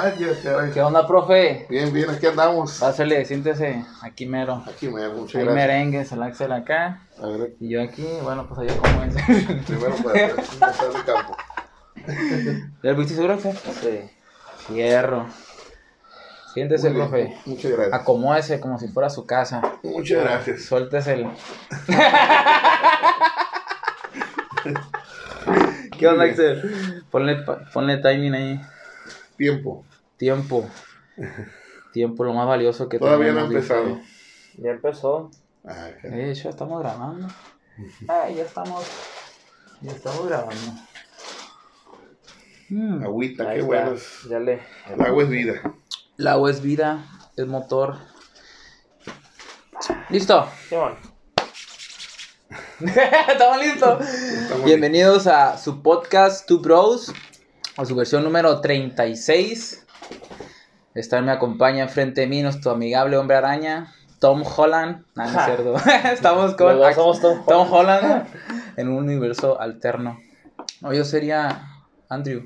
Ay, ya, caray. ¿Qué onda, profe? Bien, bien, aquí andamos. Pásale, siéntese aquí mero. Aquí me muchas Hay gracias. merengues, el Axel acá. A ver, Y yo aquí, bueno, pues allá como es. primero para empezar de campo. ¿Ya viste seguro, profe? Sí. Hierro. Siéntese, bien, profe. Muchas gracias. Acomódese como si fuera su casa. Muchas gracias. Suéltese el. ¿Qué onda. Axel? Ponle, ponle timing ahí. Tiempo. Tiempo. Tiempo, lo más valioso que Todavía no ha empezado. Ya empezó. Ah, ok. Eh, ya estamos grabando. Ay, ya estamos. Ya estamos grabando. Mm, Agüita, ahí qué bueno. es- Ya le. El agua es vida. El agua es vida, es motor. ¿Listo? ¿Estamos listos? Estamos Bienvenidos a su podcast Two Bros, a su versión número 36. Esta me acompaña enfrente de mí nuestro amigable hombre araña, Tom Holland. No, no es cierto. Estamos con somos Tom Tom Holland en un universo alterno. No, yo sería Andrew.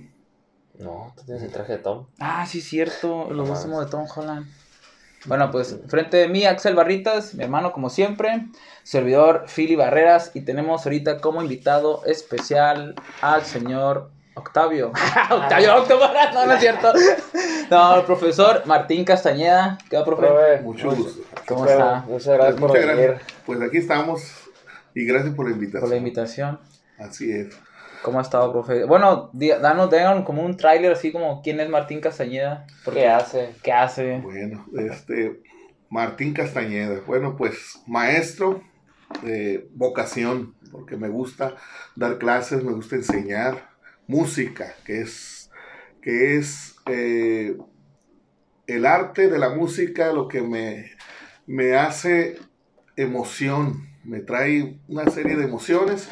No, tú tienes el traje de Tom. Ah, sí, cierto. Los dos somos de Tom Holland. Bueno, pues frente de mí, Axel Barritas, mi hermano, como siempre. Servidor Philly Barreras. Y tenemos ahorita como invitado especial al señor Octavio. Octavio Octavio, no, no es cierto. No, el profesor Martín Castañeda. ¿Qué va, profe? Profe, Mucho gusto. ¿Cómo está? Muchas gracias por Muchas venir. gracias. Pues aquí estamos. Y gracias por la invitación. Por la invitación. Así es. ¿Cómo ha estado, profe? Bueno, di- danos, como un tráiler así como quién es Martín Castañeda. ¿Qué hace? ¿Qué hace? Bueno, este Martín Castañeda, bueno, pues maestro de vocación, porque me gusta dar clases, me gusta enseñar música, que es, que es eh, el arte de la música lo que me, me hace emoción, me trae una serie de emociones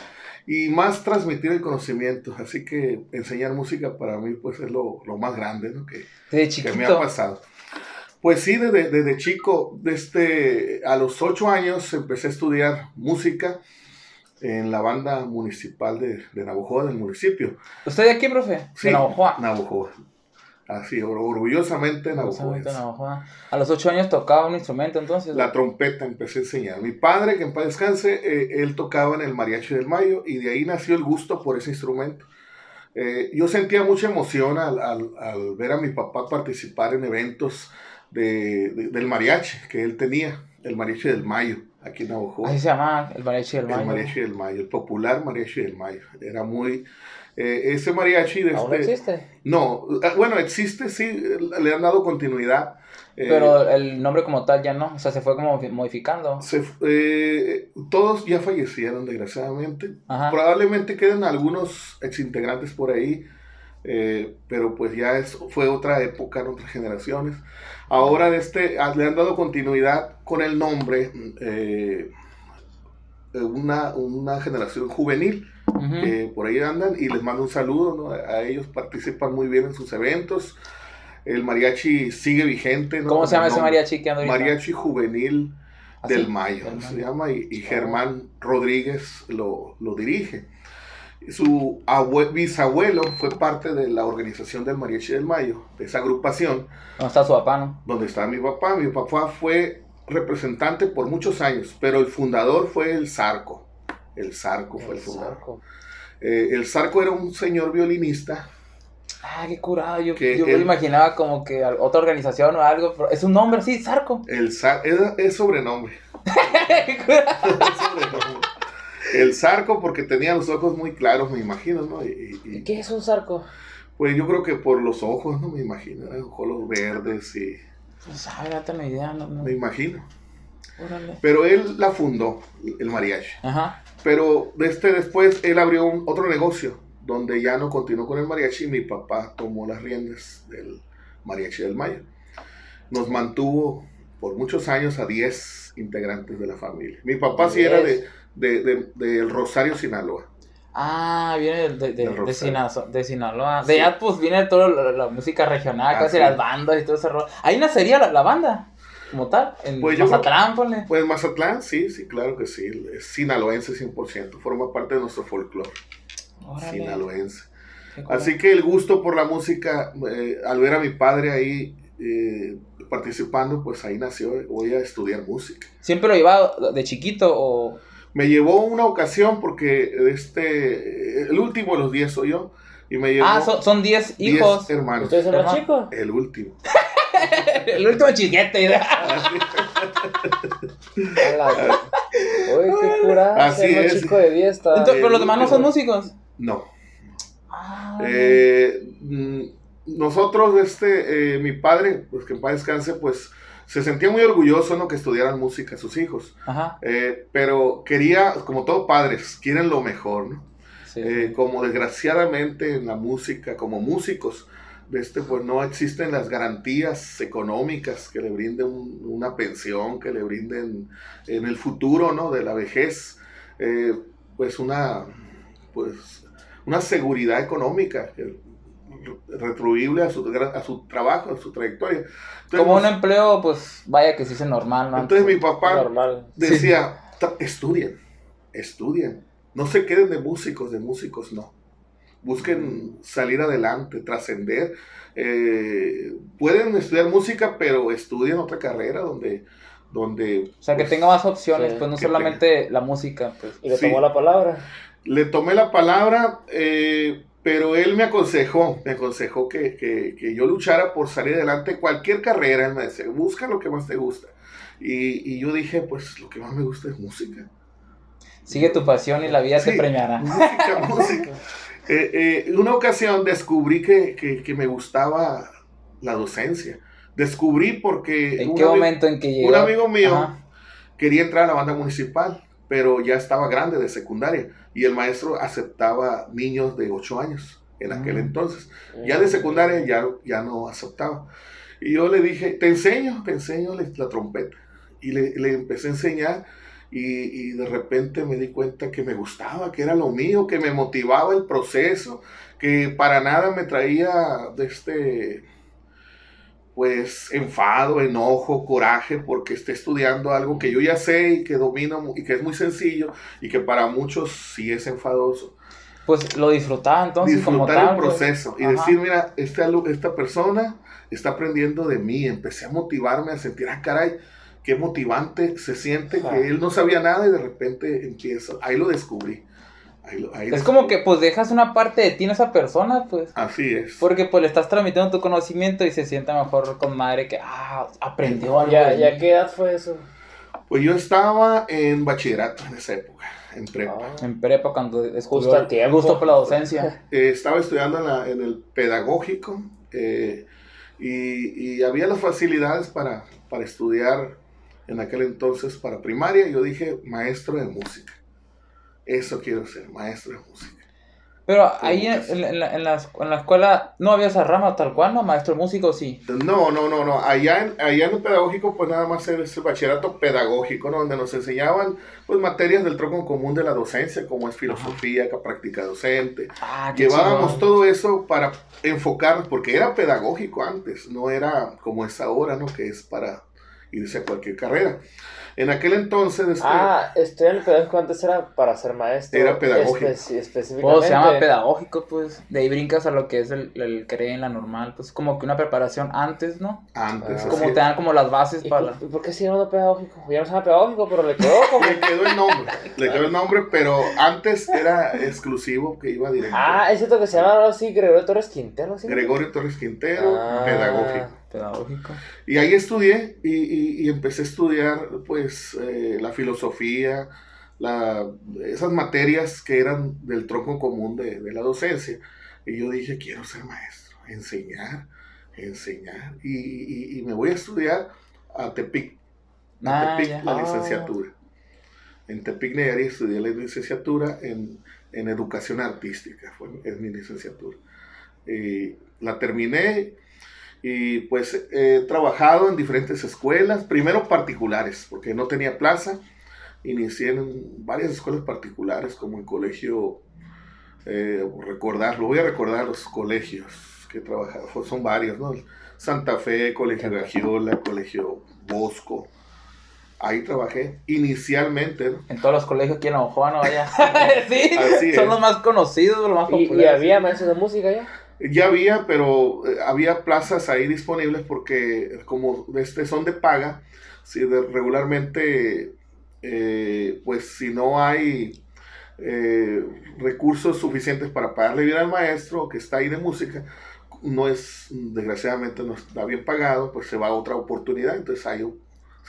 y más transmitir el conocimiento. Así que enseñar música para mí pues es lo, lo más grande ¿no? que, que me ha pasado. Pues sí, desde, desde chico, desde a los ocho años empecé a estudiar música en la banda municipal de, de Navojoa, del municipio. ¿Usted de aquí, profe? Sí, De. Navojoa. Así, or- orgullosamente. Navojoa. A los ocho años tocaba un instrumento, entonces. La trompeta empecé a enseñar. Mi padre, que en paz descanse, eh, él tocaba en el Mariachi del Mayo y de ahí nació el gusto por ese instrumento. Eh, yo sentía mucha emoción al, al- al ver a mi papá participar en eventos de- de- del mariachi que él tenía, el Mariachi del Mayo, aquí en Navajo. Así se llama el mariachi del El mayo. Mariachi del Mayo, el popular Mariachi del Mayo. Era muy... eh, ese mariachi ¿Aún este- existe? No, eh, bueno, existe, sí, le han dado continuidad. eh, Pero el nombre como tal ya no. O sea, se fue como modificando. Se, eh, todos ya fallecieron, desgraciadamente. Ajá. Probablemente queden algunos exintegrantes por ahí, eh, pero pues ya es, fue otra época, en otras generaciones. Ahora de este, ah, le han dado continuidad con el nombre eh, una, una generación juvenil Ujú. que por ahí andan y les mando un saludo, ¿no? a ellos participan muy bien en sus eventos. El mariachi sigue vigente. ¿no? ¿Cómo se llama ese mariachi que anda? Mariachi Juvenil ¿Así? del Mayo, Del se Mayo. llama, y, y Germán Rodríguez lo, lo dirige. Su abue- bisabuelo fue parte de la organización del Mariachi del Mayo, de esa agrupación, ¿Dónde está su papá, no? donde está mi papá. Mi papá fue representante por muchos años, pero el fundador fue el Zarco. El Zarco fue el fundador. Zarco. Eh, el Zarco era un señor violinista. Ah, qué curado. Yo, Que yo me él- imaginaba como que otra organización o algo. pero es un nombre así, Zarco. El Zar- es, es sobrenombre. Es sobrenombre. El Zarco porque tenía los ojos muy claros, me imagino, ¿no? Y- ¿Qué es un zarco? Pues yo creo que por los ojos, no me imagino, eran ojos verdes y Pues, ay, date una idea, no, no. me imagino. Órale. Pero él la fundó, el mariachi. Ajá. Pero este después él abrió un- otro negocio donde ya no continuó con el mariachi y mi papá tomó las riendas del mariachi del Mayo. Nos mantuvo por muchos años a 10 integrantes de la familia. Mi papá sí era de, de, de- del Rosario, Sinaloa. Ah, viene de, de, de, de, de Sinaloa. Sí. De allá, pues viene toda la, la música regional, Ah, casi sí. las bandas y todo ese rollo. Ahí nacería la, la banda, como tal, en Pues yo Mazatlán, ponle. Pues Mazatlán, sí, sí, claro que sí. Es sinaloense 100%, forma parte de nuestro folclore. Sinaloense. Así que el gusto por la música, eh, al ver a mi padre ahí eh, participando, pues ahí nació, voy a estudiar música. ¿Siempre lo llevaba de chiquito o...? Me llevó una ocasión porque este, el último de los 10 soy yo, y me llevó Ah, son, son 10 10 hijos. hermanos. ¿Ustedes son Ajá. chicos? El último. El último chiquete. Uy, qué curada. Así ser es. chico de 10 está. Entonces, pero los demás no son músicos. No. Eh, mm, nosotros, este, eh, mi padre, pues que en paz descanse, pues se sentía muy orgulloso ¿no? que estudiaran música sus hijos. Ajá. Eh, pero quería, como todos padres, quieren lo mejor, ¿no? Sí. Eh, como desgraciadamente en la música, como músicos, este, pues no existen las garantías económicas que le brinden un- una pensión, que le brinden en el futuro, ¿no? De la vejez, eh, pues una, pues una seguridad económica que- retribuible a su, a su trabajo, a su trayectoria. Entonces, Como un empleo, pues vaya que sí es normal, ¿no? entonces mi papá Normal. decía, "Ta- estudien, estudien, no se queden de músicos, de músicos no. Busquen salir adelante, trascender. Eh, pueden estudiar música, pero estudien otra carrera donde... donde O sea, que pues, tenga más opciones, sí, pues no solamente la música, pues. Y le Sí. tomó la palabra. Le tomé la palabra, eh, pero él me aconsejó, me aconsejó que, que- que yo luchara por salir adelante cualquier carrera. Él me decía, busca lo que más te gusta. Y, y yo dije, pues lo que más me gusta es música. Sigue tu pasión y la vida te Sí. premiará. Música, música. Eh, eh, una ocasión descubrí que, que- que me gustaba la docencia. Descubrí porque ¿En qué momento en que llegó? un amigo mío Ajá. quería entrar a la banda municipal, pero ya estaba grande de secundaria y el maestro aceptaba niños de 8 años en aquel Mm. entonces. Ya de secundaria ya, ya no aceptaba. Y yo le dije, te enseño, te enseño la, la trompeta. Y le, le empecé a enseñar y, y de repente me di cuenta que me gustaba, que era lo mío, que me motivaba el proceso, que para nada me traía de este, pues, enfado, enojo, coraje, porque esté estudiando algo que yo ya sé y que domino y que es muy sencillo y que para muchos sí es enfadoso Pues lo disfrutaba entonces como disfrutar tal. el pues. proceso y Ajá. decir, mira, este alu- esta persona está aprendiendo de mí. Empecé a motivarme, a sentir, ah, caray, qué motivante se siente que él no sabía nada y de repente empieza. Ahí lo descubrí. Ahí lo- ahí Es como que pues dejas una parte de ti en esa persona, pues. Así es. Porque pues le estás transmitiendo tu conocimiento y se siente mejor con madre que, ah, aprendió algo. ¿Ya, ya qué edad fue eso? Pues yo estaba en bachillerato en esa época, en prepa. Ah. En prepa cuando descubrió Justo a el tiempo. gusto por la docencia. Eh, estaba estudiando en, la- en el pedagógico eh, y, y había las facilidades para, para estudiar en aquel entonces para primaria. Yo dije, maestro de música. Eso quiero ser, maestro de música. Pero ahí en, en la, en la- en la- escuela no había esa rama tal cual, ¿no? Maestro músico, sí. No, no, no, no. Allá en, allá en el pedagógico, pues nada más es el bachillerato pedagógico, ¿no? Donde nos enseñaban, pues, materias del tronco común de la docencia, como es filosofía, práctica docente. Ah, Llevábamos chingón. todo eso para enfocarnos, porque era pedagógico antes, no era como es ahora, ¿no? Que es para irse a cualquier carrera. En aquel entonces, este, Ah, estudiar el pedagógico antes era para ser maestro. Era pedagógico. Espe- específicamente. Pues se llama pedagógico, pues. De ahí brincas a lo que es el, el querer en la normal. Pues como que una preparación antes, ¿no? antes. Ah. Como te dan como las bases ¿Y para... por, y por qué se llama pedagógico? Ya no se llama pedagógico, pero le quedó como. Le quedó el nombre, le quedó el nombre, pero antes era exclusivo que iba directo. ah, es cierto que se llama ahora sí Gregorio Torres Quintero, ¿sí? Gregorio Torres Quintero, Ah. pedagógico. Pedagógico. Y ahí estudié y, y- y empecé a estudiar pues eh, la filosofía, la, esas materias que eran del tronco común de, de la docencia. Y yo dije, quiero ser maestro, enseñar, enseñar. Y, y- me voy a estudiar a Tepic, a Ah, Tepic ya. la licenciatura. En Tepic Nayarit estudié la licenciatura en, en educación artística, fue, es mi licenciatura. Y la terminé y pues he trabajado en diferentes escuelas, primero particulares, porque no tenía plaza. Inicié en varias escuelas particulares, como el colegio, eh, recordar, lo voy a recordar los colegios que he trabajado, fue- son varios, ¿no? Santa Fe, Colegio Gagiola, Colegio Bosco, Ahí trabajé inicialmente, ¿no? En todos los colegios aquí en Ojoa, no vaya. sí, Así son es. los más conocidos, los más ¿Y, populares. y había maestros de música ya? Ya había, pero eh, había plazas ahí disponibles porque como este son de paga, si regularmente, eh, pues si no hay eh, recursos suficientes para pagarle bien al maestro que está ahí de música, no es, desgraciadamente no está bien pagado, pues se va a otra oportunidad, entonces hay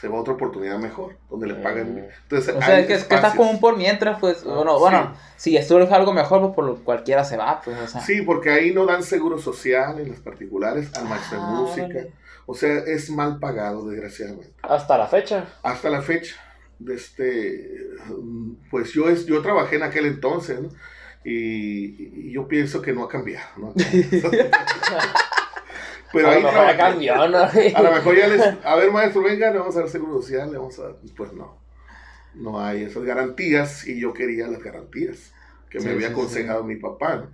se va a otra oportunidad mejor, donde le pagan. bien. Entonces, O sea, es que, es que está espacios. común por mientras, pues, bueno, Sí. bueno, si surge algo mejor, pues por cualquiera se va, pues, o sea. Sí, porque ahí no dan seguro social en las particulares al maestro de Ah, música. O sea, es mal pagado, desgraciadamente. Hasta la fecha. Hasta la fecha, de este, pues yo, es, yo trabajé en aquel entonces, ¿no? Y, y yo pienso que no ha cambiado, ¿no? Pero a ahí lo mejor cambió, ¿no? A lo mejor ya les, a ver maestro, venga, le vamos a dar seguro social, le vamos a pues no, no hay esas garantías y yo quería las garantías que me había sí, aconsejado mi papá, ¿no?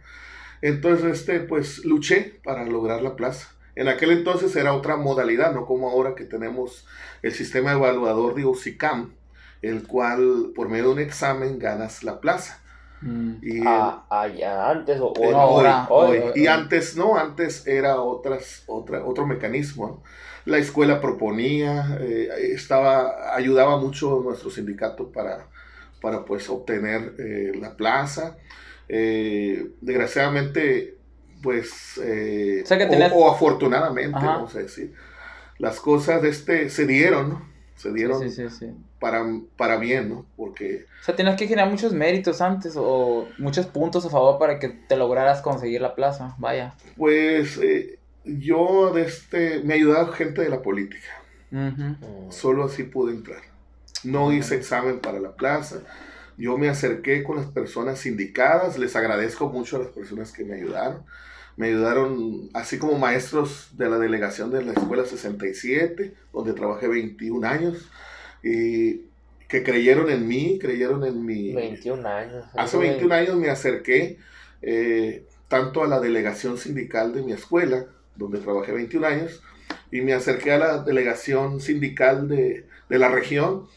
Entonces, este, pues luché para lograr la plaza. En aquel entonces era otra modalidad, no como ahora que tenemos el sistema evaluador de UCICAM, el cual por medio de un examen ganas la plaza. Mm. Y Ah, ah, antes o, no, hoy, ahora, hoy. hoy, Y hoy. antes no, antes era otras, otra, otro mecanismo. ¿no? La escuela proponía, eh, estaba, ayudaba mucho nuestro sindicato para, para pues obtener eh, la plaza. Eh, desgraciadamente, pues, eh, O afortunadamente, Ajá. vamos a decir, las cosas de este se dieron, ¿no? Se dieron Sí, sí, sí. Para, para bien, ¿no? Porque O sea, tenías que generar muchos méritos antes o muchos puntos a favor para que te lograras conseguir la plaza, vaya. Pues eh, yo de este, me ayudaba gente de la política, Ujú. Mm. solo así pude entrar. No hice examen para la plaza, yo me acerqué con las personas indicadas, les agradezco mucho a las personas que me ayudaron. Me ayudaron, así como maestros de la delegación de la Escuela 67, donde trabajé 21 años, y que creyeron en mí, creyeron en mi, 21 años. Hace 21 años me acerqué eh, tanto a la delegación sindical de mi escuela, donde trabajé 21 años, y me acerqué a la delegación sindical de, de la región,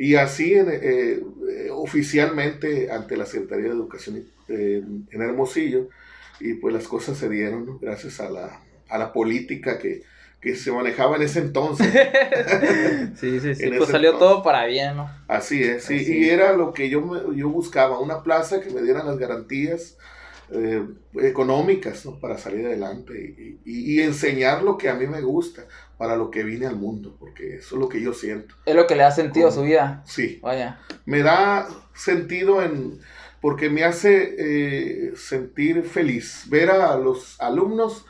y así en, eh, eh, oficialmente ante la Secretaría de Educación eh, en Hermosillo, y pues las cosas se dieron ¿no? gracias a la, a la política que, que se manejaba en ese entonces. sí, sí, sí. En Pues salió entonces. todo para bien, ¿no? Así es, sí, Así y era lo que yo, me- yo buscaba, una plaza que me diera las garantías eh, económicas ¿no? para salir adelante y, y- y enseñar lo que a mí me gusta, para lo que vine al mundo, porque eso es lo que yo siento. Es lo que le da sentido a su vida. Sí, Vaya. me da sentido en, porque me hace eh, sentir feliz ver a los alumnos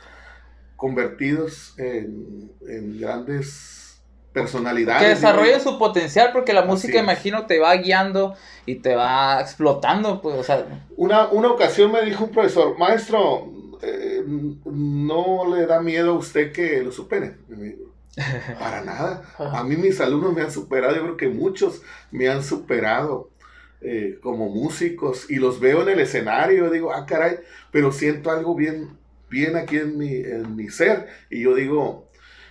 convertidos en, en grandes personalidades. Que desarrollen su potencial porque la música, imagino, te va guiando y te va explotando, pues, o sea, Una, una ocasión me dijo un profesor, maestro, eh, no le da miedo a usted que lo supere. Para nada. A mí mis alumnos me han superado, yo creo que muchos me han superado eh, como músicos y los veo en el escenario, digo, ah, caray, pero siento algo bien, bien aquí en mi, en mi ser. Y yo digo,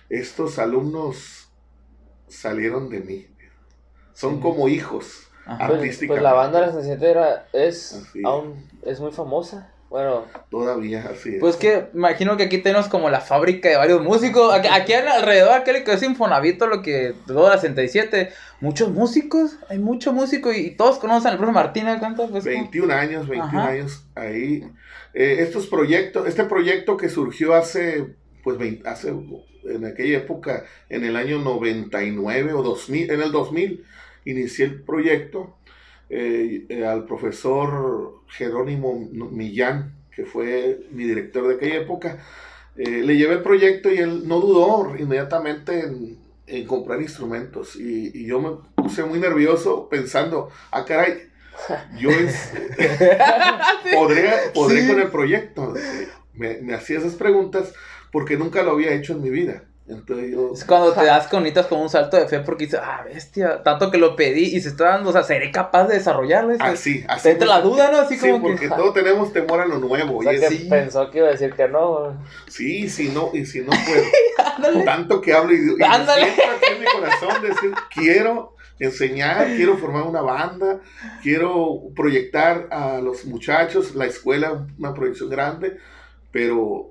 estos alumnos salieron de mí. Son Sí. como hijos. ajá. Pues, pues la banda de la 67 era, es. aún, es muy famosa. Bueno, Todavía así es. Pues que imagino que aquí tenemos como la fábrica de varios músicos. Aquí, aquí alrededor, aquel que es Infonavito, lo que todo la 67, muchos músicos, hay mucho músico y, y todos conocen al profe Martínez, ¿cuánto? Pues, como- 21 años, 21 Ajá. años ahí. Eh, estos proyectos, este proyecto que surgió hace, pues, 20 hace, en aquella época, en el año 99 o 2000, en el 2000, inicié el proyecto eh, eh, al profesor Jerónimo Millán, que fue mi director de aquella época. eh, le llevé el proyecto y él no dudó inmediatamente en, en comprar instrumentos. Y, y yo me puse muy nervioso pensando, ah, caray, yo es- podré, podré Sí. con el proyecto. Me, me hacía esas preguntas porque nunca lo había hecho en mi vida. Entonces yo, Es cuando te das conitas con un salto de fe porque dices, ah, bestia, tanto que lo pedí y se está dando, o sea, seré capaz de desarrollarlo. Así, así. te entra la duda, ¿no? Así Sí, como porque que. todos tenemos temor a lo nuevo. o sea y que sí. pensó que iba a decir que no. sí, si no, y si no puedo. tanto que hablo y, y Ándale. aquí en mi corazón decir, quiero enseñar, quiero formar una banda, quiero proyectar a los muchachos, la escuela, una proyección grande, pero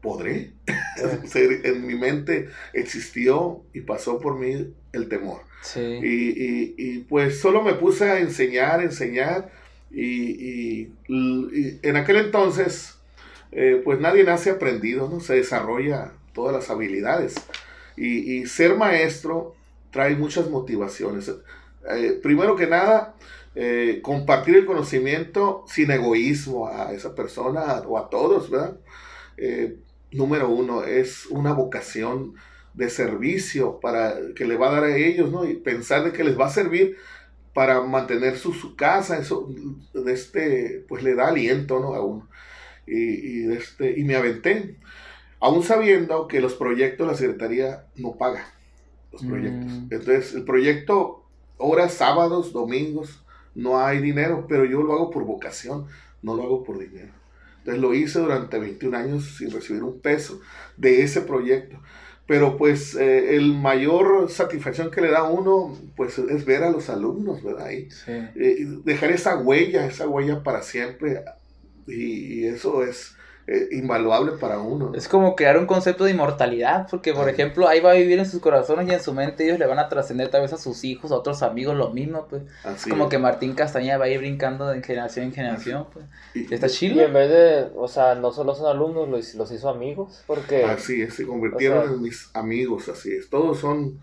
¿podré? Ser- en mi mente existió y pasó por mí el temor. Sí. Y, y- y, pues solo me puse a enseñar, enseñar. Y, y- en aquel entonces, eh, pues nadie nace aprendido, ¿no? Se desarrolla todas las habilidades. Y, y ser maestro trae muchas motivaciones. Eh, primero que nada, eh, compartir el conocimiento sin egoísmo a esa persona o a todos, ¿verdad? Eh, número uno, es una vocación de servicio para que le va a dar a ellos, ¿no? Y pensar de que les va a servir para mantener su, su casa, eso, de este, pues le da aliento, ¿no? A uno. Y, y, de este, y me aventé, aún sabiendo que los proyectos la Secretaría no paga los proyectos. Mm. Entonces, el proyecto, horas, sábados, domingos, no hay dinero, pero yo lo hago por vocación, no lo hago por dinero. Entonces lo hice durante 21 años sin recibir un peso de ese proyecto. Pero pues eh, el mayor satisfacción que le da a uno pues es ver a los alumnos, ¿verdad? Y, Sí. eh, dejar esa huella, esa huella para siempre. Y, y eso es eh, invaluable para uno. ¿no? Es como crear un concepto de inmortalidad, porque por ejemplo ahí va a vivir en sus corazones y en su mente ellos le van a trascender tal vez a sus hijos, a otros amigos, lo mismo, pues. Así como es. que Martín Castañeda va a ir brincando de generación en generación, pues. Y- Está Y chido. en vez de, o sea, no solo son alumnos, los, los hizo amigos, porque Así es, se convirtieron O sea- en mis amigos, así es. Todos son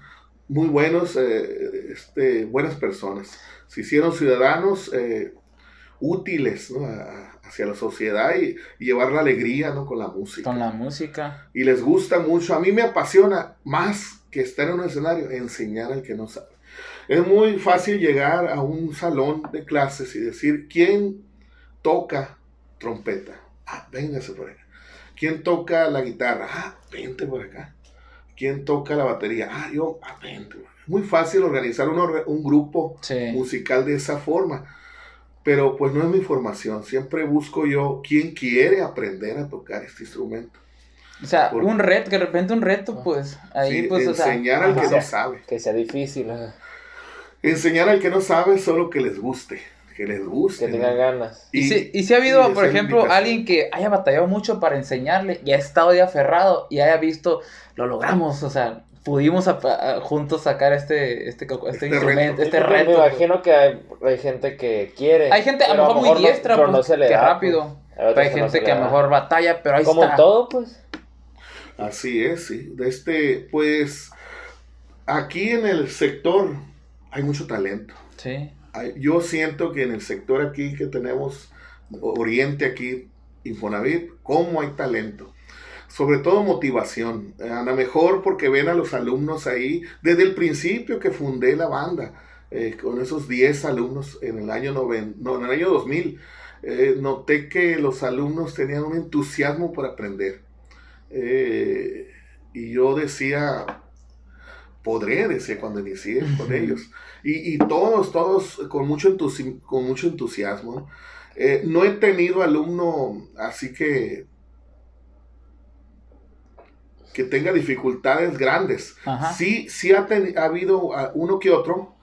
muy buenos, eh, este, buenas personas. Se hicieron ciudadanos eh, útiles ¿no? A- hacia la sociedad y, y llevar la alegría ¿no? con la música. Con la música. Y les gusta mucho. A mí me apasiona más que estar en un escenario, enseñar al que no sabe. Es muy fácil llegar a un salón de clases y decir, ¿quién toca trompeta? Ah, véngase por acá. ¿Quién toca la guitarra? Ah, vente por acá. ¿Quién toca la batería? Ah, yo, ah, vente. por acá. Muy fácil organizar un, un grupo Sí. musical de esa forma. Pero pues no es mi formación. Siempre busco yo quién quiere aprender a tocar este instrumento. O sea, un reto, que de repente un reto, pues. Ahí, Sí, pues, o sea. enseñar al que no sabe. que sea difícil, ajá, Enseñar al que no sabe solo que les guste. Que les guste. que tengan ganas. Y, si, y si ha habido, por ejemplo, alguien que haya batallado mucho para enseñarle y ha estado ya aferrado y haya visto, lo logramos, o sea, pudimos a- a- juntos sacar este, este, este Este instrumento, reto. este reto. Me pues. imagino que hay, hay gente que quiere. Hay gente a lo mejor muy no- diestra, pero pues, no se le que da, rápido. pues. Hay Pero otros hay que no gente que a lo mejor batalla, pero ahí Como está. en todo, pues. Así es, sí. De este, pues, aquí en el sector hay mucho talento. Sí. Hay- Yo siento que en el sector aquí que tenemos, Oriente aquí, Infonavit, cómo hay talento. Sobre todo motivación. Eh, A lo mejor porque ven a los alumnos ahí desde el principio que fundé la banda, eh, con esos 10 alumnos en el año, noven- no, en el año 2000. eh, noté que los alumnos tenían un entusiasmo por aprender. Eh, y yo decía, podré, decía cuando inicié con ellos. Y, y todos, todos con mucho, entusi- con mucho entusiasmo. no he tenido alumno así que que tenga dificultades grandes. Ajá. Sí, sí ha, ten- ha habido ah, uno que otro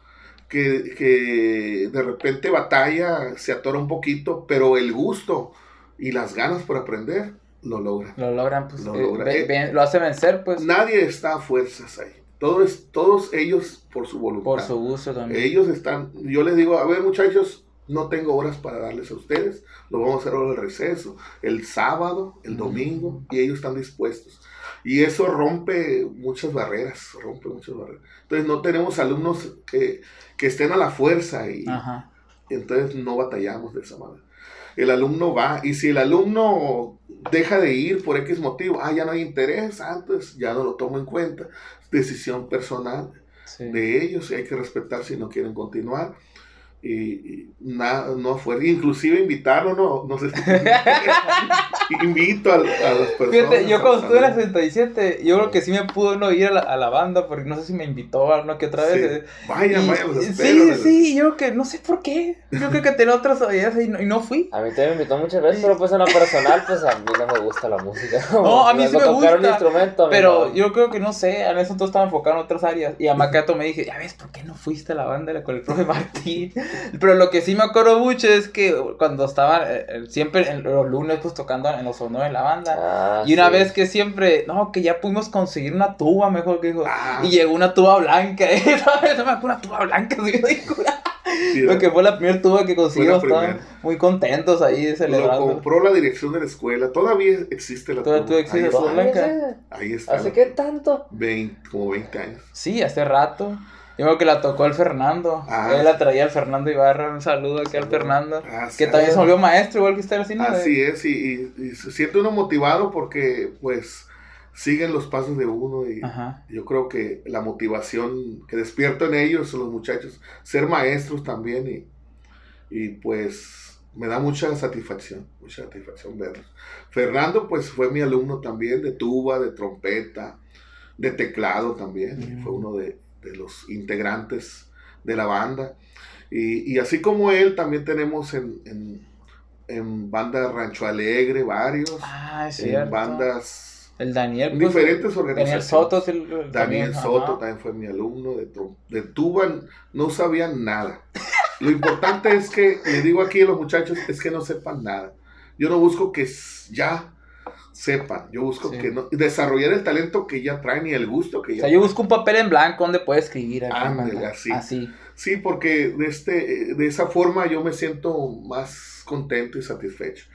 que, que de repente batalla, se atora un poquito, pero el gusto y las ganas por aprender lo logra. Lo logran, pues. Lo eh, logra. ve- Eh, lo hace vencer, pues. Nadie está a fuerzas ahí. Todo es- todos ellos por su voluntad. por su gusto también. Ellos están, yo les digo, a ver muchachos, no tengo horas para darles a ustedes, lo vamos a hacer ahora el receso, el sábado, el domingo, y ellos están dispuestos. Y eso rompe muchas barreras, rompe muchas barreras. Entonces no tenemos alumnos que, que estén a la fuerza y Ajá. entonces no batallamos de esa manera. El alumno va, y si el alumno deja de ir por X motivo, ah, ya no hay interés, ah, entonces ya no lo tomo en cuenta, decisión personal Sí. de ellos y hay que respetar si no quieren continuar. Y, na- no fue, inclusive invitarlo, no, no sé si invito a, a las personas. Fíjate, yo a cuando estuve en la saber. 67, yo creo que sí me pudo no ir a la, a la banda, porque no sé si me invitó a una que otra vez. Sí. Vaya, Y- vaya, los sí, espero. sí, yo que no sé por qué. Yo creo que tenía otras ideas y no, y no fui. A mí también me invitó muchas veces, pero pues en lo personal, pues a mí no me gusta la música. No, a mí sí me Tocar un gusta, instrumento, a mí Pero no. yo creo que no sé, en eso todo estaba enfocado en otras áreas. Y a Macato me dije, ya ves, ¿por qué no fuiste a la banda con el profe Martín? Pero lo que sí me acuerdo mucho es que cuando estaba eh, eh, siempre en los lunes pues tocando en los honores de la banda. Ah, Y una sí. vez que siempre, no, que ya pudimos conseguir una tuba, mejor que dijo. Ah. Y llegó una tuba blanca, ¿sabes? No me acuerdo, una tuba blanca, sí, Sí, Porque fue la primera tuba que conseguimos, estaban muy contentos ahí Lo celebrando. compró la dirección de la escuela. Todavía existe la Todavía tuba. existe Ahí la está. tuba blanca. Ahí está. ¿Hace qué tanto? 20, como 20 años. Sí, hace rato. Yo creo que la tocó el Fernando. Ah. Él la traía el Fernando Ibarra. Un saludo aquí al Fernando. Ah, Que también se volvió maestro, igual que usted así, ¿no? Así es, y, y- y se siente uno motivado porque pues siguen los pasos de uno y Ajá. yo creo que la motivación que despierto en ellos, los muchachos, ser maestros también y, y pues me da mucha satisfacción, mucha satisfacción verlos. Fernando pues fue mi alumno también de tuba, de trompeta, de teclado también, y Mm. fue uno de, de los integrantes de la banda. Y, y así como él, también tenemos en, en, en banda Rancho Alegre varios, Ah, es en bandas El Daniel. pues, diferentes organizaciones. Daniel Soto. sí, el- Daniel también, Soto ajá. también fue mi alumno de, de tuba, no sabían nada. Lo importante es que, le digo aquí a los muchachos, es que no sepan nada. Yo no busco que ya sepan, yo busco Sí. que no, desarrollar el talento que ya traen y el gusto que O ya sea, yo busco un papel en blanco donde puede escribir. Ándale, así. Así. Sí, porque de, este, de esa forma yo me siento más contento y satisfecho.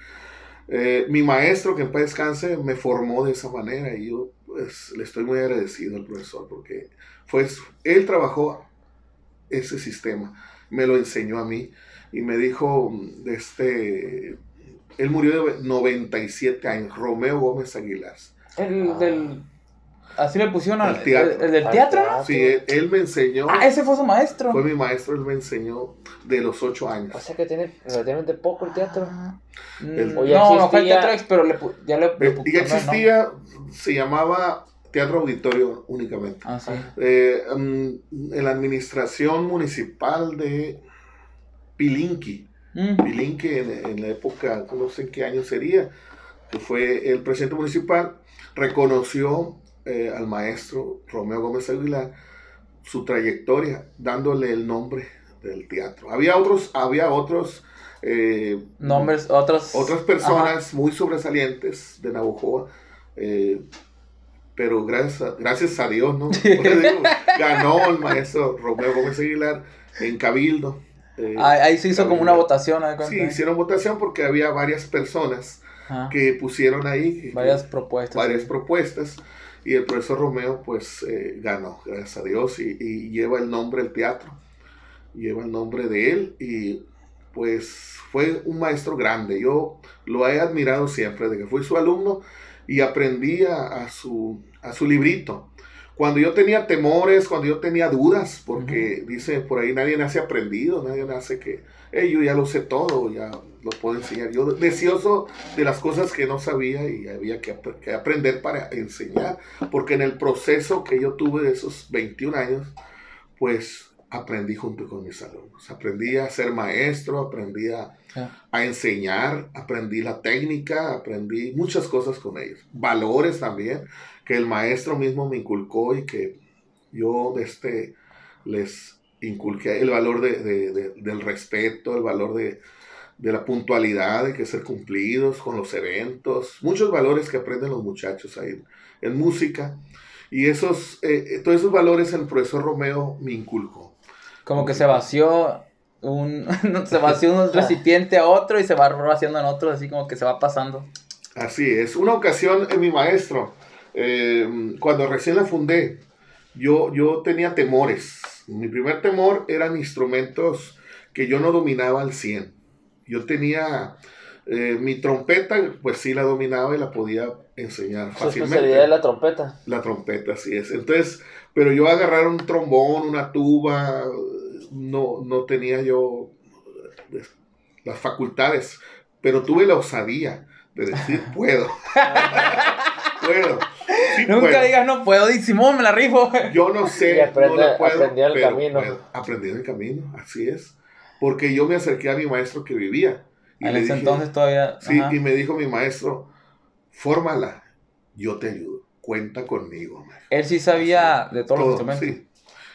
Eh, mi maestro, que en paz descanse, me formó de esa manera y yo pues, le estoy muy agradecido al profesor porque él trabajó ese sistema, me lo enseñó a mí y me dijo, de este, él murió de 97 años, Romeo Gómez Aguilar. El Ah. del. Así le pusieron al. El, el del teatro. teatro. Sí, él, él me enseñó, Ah, ese fue su maestro. fue mi maestro, él me enseñó de los 8 años. O sea que tiene relativamente poco el teatro. Ah, El- mm, no, no fue el Teatro Ex, pero le, ya le. le Eh, ya existía, se llamaba Teatro Auditorio únicamente. Ah, sí. Eh, mm, en la administración municipal de Pilinqui. Mm. En, en la época, no sé en qué año sería, que fue el presidente municipal, reconoció eh, al maestro Romeo Gómez Aguilar su trayectoria, dándole el nombre del teatro. Había otros, había otros eh, Nombres, otros. otras personas muy sobresalientes de Navojoa, eh, pero gracias a, gracias a Dios, ¿no? Digo, ganó el maestro Romeo Gómez Aguilar en Cabildo. Eh, Ajá. Ahí, se hizo como una votación. ¿no? Sí, hicieron votación porque había varias personas Ajá. que pusieron ahí Varias propuestas. varias sí. propuestas y el profesor Romeo pues eh, ganó, gracias a Dios, y, y lleva el nombre del teatro, lleva el nombre de él y pues fue un maestro grande, yo lo he admirado siempre, de que fui su alumno y aprendí a, a su, a su librito. Cuando yo tenía temores, cuando yo tenía dudas, porque dice por ahí nadie nace aprendido, nadie nace que, "Hey, yo ya lo sé todo, ya lo puedo enseñar. Yo deseoso de las cosas que no sabía y había que, que aprender para enseñar, porque en el proceso que yo tuve de esos 21 años, pues aprendí junto con mis alumnos. Aprendí a ser maestro, aprendí a, enseñar, aprendí la técnica, aprendí muchas cosas con ellos. Valores también, que el maestro mismo me inculcó y que yo este, les inculqué el valor de- de- de- del respeto, el valor de, de la puntualidad, de que ser cumplidos con los eventos, muchos valores que aprenden los muchachos ahí en, en música. Y esos, eh, todos esos valores el profesor Romeo me inculcó. Como que se vació un. se vació un recipiente a otro y se va vaciando en otro, así como que se va pasando. Así es. Una ocasión en mi maestro, eh, cuando recién la fundé, yo, yo tenía temores. Mi primer temor eran instrumentos que yo no dominaba al 100. Yo tenía eh, mi trompeta, pues sí la dominaba y la podía enseñar Su fácilmente. especialidad es la trompeta. La trompeta, así es. Entonces, pero yo agarrar un trombón, una tuba, no, no tenía yo las facultades, pero tuve la osadía de decir puedo. puedo. Sí Nunca puedo. digas no puedo, di Simón, me la rifo. Yo no sé, Y aprende- no la puedo, aprendí en el pero camino. puedo. Aprendí en el camino, así es. Porque yo me acerqué a mi maestro que vivía. Y En le ese dije, entonces todavía. sí, ajá. y me dijo mi maestro, fórmala, yo te ayudo, cuenta conmigo. dijo. Él sí sabía de todos los instrumentos. sí.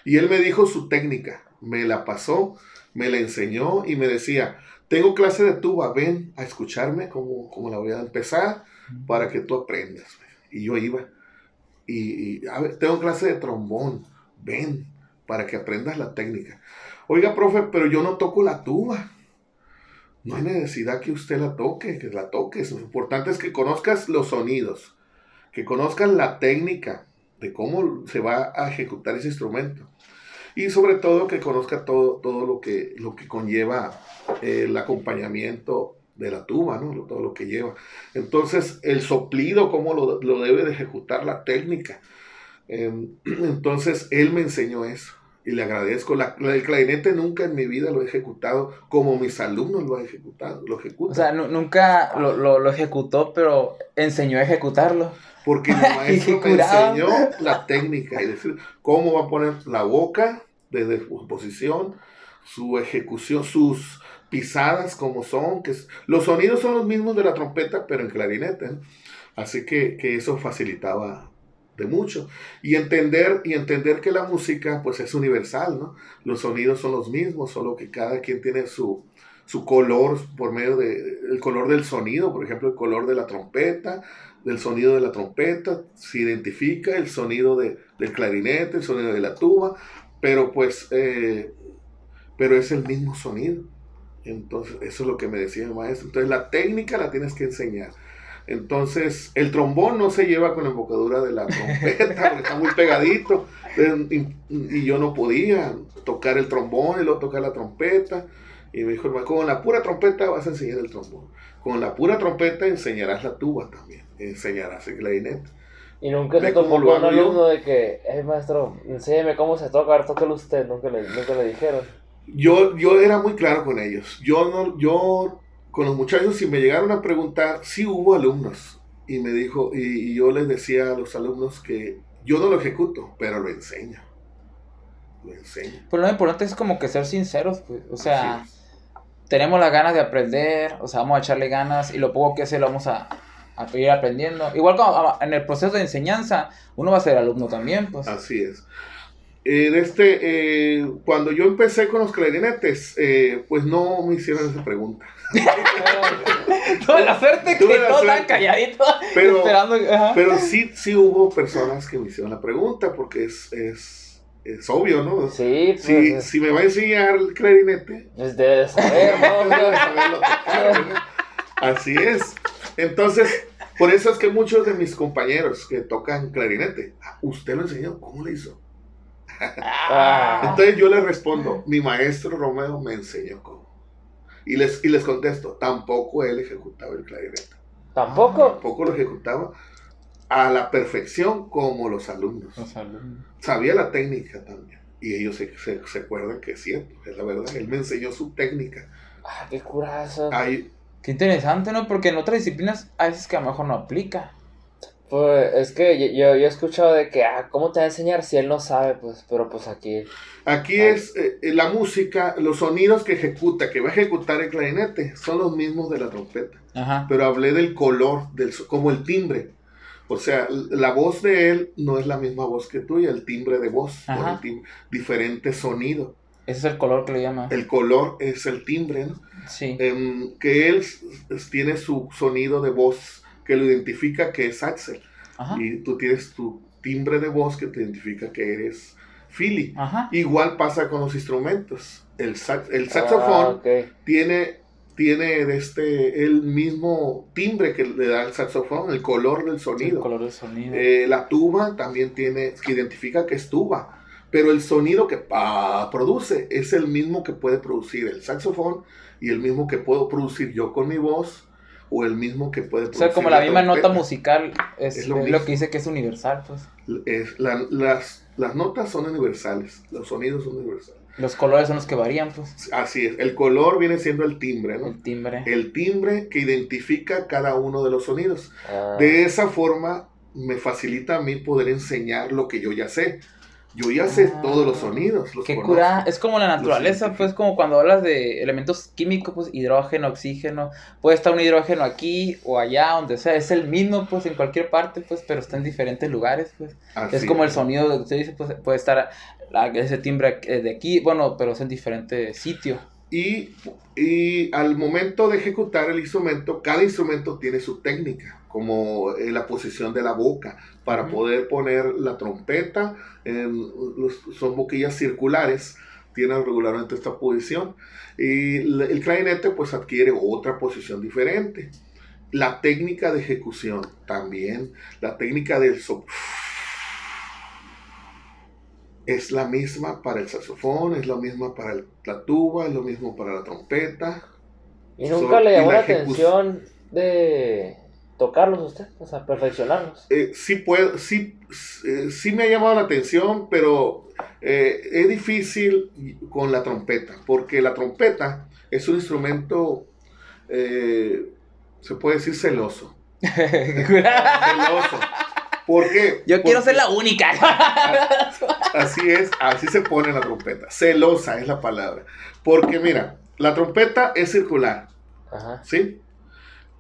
Y él me dijo su técnica, me la pasó, me la enseñó y me decía, tengo clase de tuba, ven a escucharme como, como la voy a empezar para que tú aprendas. Y yo iba. Y, y, a ver, tengo clase de trombón, ven para que aprendas la técnica. Oiga, profe, pero yo no toco la tuba. No hay necesidad que usted la toque, que la toques. Lo importante es que conozcas los sonidos, que conozcas la técnica de cómo se va a ejecutar ese instrumento. Y sobre todo que conozca todo, todo lo, que, lo que conlleva eh, el acompañamiento de la tuba, ¿no? Todo lo que lleva. Entonces, el soplido, cómo lo, lo debe de ejecutar la técnica. Eh, entonces, él me enseñó eso y le agradezco. La- el clarinete nunca en mi vida lo he ejecutado como mis alumnos lo han ejecutado, lo ejecutan. O sea, nu- nunca lo, lo, lo ejecutó, pero enseñó a ejecutarlo. Porque mi maestro me enseñó la técnica y decir cómo va a poner la boca desde su posición, su ejecución, sus pisadas como son, que es- los sonidos son los mismos de la trompeta, pero en clarinete. ¿no? Así que, que eso facilitaba de mucho. Y entender, y entender que la música pues es universal, ¿no? Los sonidos son los mismos, solo que cada quien tiene su, su color por medio de el color del sonido, por ejemplo, el color de la trompeta, del sonido de la trompeta, se identifica el sonido de, del clarinete, el sonido de la tuba, pero pues, eh, pero es el mismo sonido. Entonces, eso es lo que me decía mi maestro. Entonces, la técnica la tienes que enseñar. Entonces, el trombón no se lleva con la embocadura de la trompeta, porque está muy pegadito. Y, y yo no podía tocar el trombón y luego tocar la trompeta. Y me dijo, "Hermano, con la pura trompeta vas a enseñar el trombón. Con la pura trompeta enseñarás la tuba también. Enseñarás el clarinete. Y nunca se cómo con un alumno de que, eh, maestro, enséñeme cómo se toca, ahora tóquelo usted. Nunca le, nunca le dijeron. Yo, yo era muy claro con ellos. Yo no, yo con los muchachos, si me llegaron a preguntar, sí hubo alumnos. Y me dijo, y, y yo les decía a los alumnos que yo no lo ejecuto, pero lo enseño. Lo enseño. Pero lo importante es como que ser sinceros, pues. O sea, Así es. Tenemos las ganas de aprender, o sea, vamos a echarle ganas y lo poco que sé lo vamos a, a ir aprendiendo. Igual como a- en el proceso de enseñanza, uno va a ser alumno también, pues. Así es. Eh, este, eh, cuando yo empecé con los clarinetes, eh, pues no me hicieron esa pregunta. Tuve la suerte que la suerte. están calladitos Pero- esperando. Pero sí, sí hubo personas que me hicieron la pregunta, porque es, es, es obvio, ¿no? Sí, pues, Si, es- si me va a enseñar el clarinete, es de saber, ¿no? Debo de saberlo tocar, ¿no? Así es. Entonces, por eso es que muchos de mis compañeros que tocan clarinete, "Ah, ¿usted lo enseñó? ¿Cómo le hizo? Ah, Entonces yo les respondo, mi maestro Romeo me enseñó cómo. Y les, y les contesto, tampoco él ejecutaba el clarinete. Tampoco. Tampoco lo ejecutaba a la perfección como los alumnos. Los alumnos. Sabía la técnica también. Y ellos se, se, se acuerdan que es cierto, es la verdad. Él me enseñó su técnica. Ah, qué curazo. Hay, Qué interesante, ¿no? Porque en otras disciplinas a veces que a lo mejor no aplica. Pues es que yo, yo, yo he escuchado de que, ah, ¿cómo te va a enseñar si él no sabe? Pues, pero pues aquí. Aquí es eh, eh, la música, los sonidos que ejecuta, que va a ejecutar el clarinete, son los mismos de la trompeta. Ajá. Pero hablé del color, del, como el timbre. O sea, la voz de él no es la misma voz que tuya, el timbre de voz, el diferente sonido. Ese es el color que le llama. El color es el timbre, ¿no? Sí. Em, que él tiene su sonido de voz que lo identifica que es Axel. Ajá. Y tú tienes tu timbre de voz que te identifica que eres Philly. Ajá. Igual pasa con los instrumentos. El, sax- el Ah, saxofón ok. tiene, tiene este, el mismo timbre que le da el saxofón, el color del El sonido. color del sonido. Eh, la tuba también tiene, que identifica que es tuba. Pero el sonido que pa, produce es el mismo que puede producir el saxofón y el mismo que puedo producir yo con mi voz o el mismo que puede o producir sea, como la misma trompeta. nota musical es, Es es lo lo, mismo. que dice que es universal, pues. Es, la- las, las notas son universales, los sonidos son universales. Los colores son los que varían, pues. Así es, el color viene siendo el timbre, ¿no? El timbre. El timbre que identifica cada uno de los sonidos. Ah, De esa forma me facilita a mí poder enseñar lo que yo ya sé. Yo ya sé Ah, todos los sonidos. Los Qué conozco. cura, es como la naturaleza, pues como cuando hablas de elementos químicos, pues hidrógeno, oxígeno, puede estar un hidrógeno aquí o allá, donde sea, es el mismo, pues en cualquier parte, pues, pero está en diferentes lugares, pues. Así es como el sonido de que usted dice, pues puede estar la- ese timbre eh, de aquí, bueno, pero es en diferente sitio. Y, y al momento de ejecutar el instrumento, cada instrumento tiene su técnica, como eh, la posición de la boca, para poder poner la trompeta, en, los- son boquillas circulares, tienen regularmente esta posición, y el clarinete pues adquiere otra posición diferente. La técnica de ejecución también, la técnica del soplo. Es la misma para el saxofón, es la misma para el- la tuba, es lo mismo para la trompeta. ¿Y nunca so- le llamó la atención de tocarlos usted? O sea, perfeccionarlos. Eh, sí, puedo, sí, eh, sí me ha llamado la atención, pero eh, es difícil con la trompeta, porque la trompeta es un instrumento, eh, se puede decir celoso. celoso. ¿Por qué? Yo quiero ser la única. Así es, así se pone la trompeta. Celosa es la palabra. Porque mira, la trompeta es circular. Ajá. ¿sí?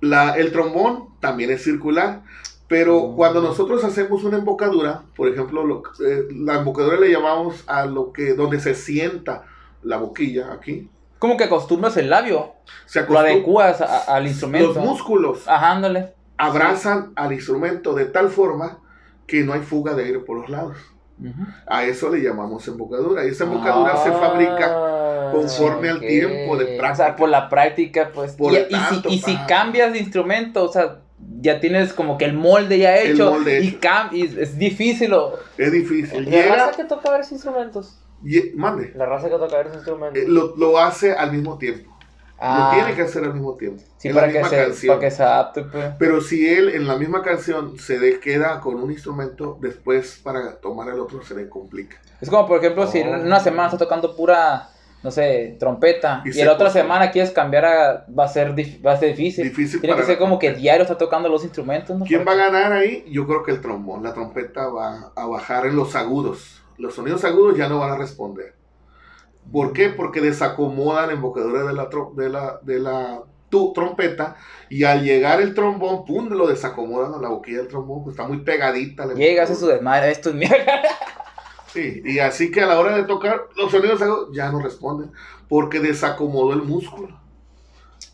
La, el trombón también es circular, pero Mm. cuando nosotros hacemos una embocadura, por ejemplo, lo- eh, la embocadura le llamamos a lo que donde se sienta la boquilla aquí. como que acostumbras el labio, Se lo adecuas a- al instrumento. los músculos Ajá, ándale. abrazan al instrumento de tal forma que no hay fuga de aire por los lados. Ujú. A eso le llamamos embocadura. Y esa embocadura se fabrica Ah, conforme al tiempo de O práctica. sea, por la práctica, pues. Por y, si, y si cambias de instrumento, o sea, ya tienes como que el molde ya El hecho. molde y, hecho. cam- y es difícil. O... Es difícil. ¿La Llega, raza que toca varios instrumentos? mande. La raza que toca varios instrumentos. Eh, lo, lo hace al mismo tiempo. Ah, Lo tiene que hacer al mismo tiempo. sí, en para la que, misma se, canción. para que se adapte, pues. Pero si él en la misma canción se de- queda con un instrumento, después para tomar el otro se le complica. Es como, por ejemplo, si en Oh. una semana está tocando pura, no sé, trompeta, Y y, la otra semana quieres cambiar a. Va a ser, va a ser difícil. Difícil Tiene que ser como que diario está tocando los instrumentos, ¿no? ¿Quién va a ganar ahí? Yo creo que el trombón. La trompeta va a bajar en los agudos. Los sonidos agudos ya no van a responder. ¿Por qué? Porque desacomodan la embocadura de la, de la, de la tu- trompeta y al llegar el trombón, pum, lo desacomodan a la boquilla del trombón, pues está muy pegadita. Llega, hace su desmadre, esto es mío. Sí, y así que a la hora de tocar, los sonidos ya no responden, porque desacomodó el músculo.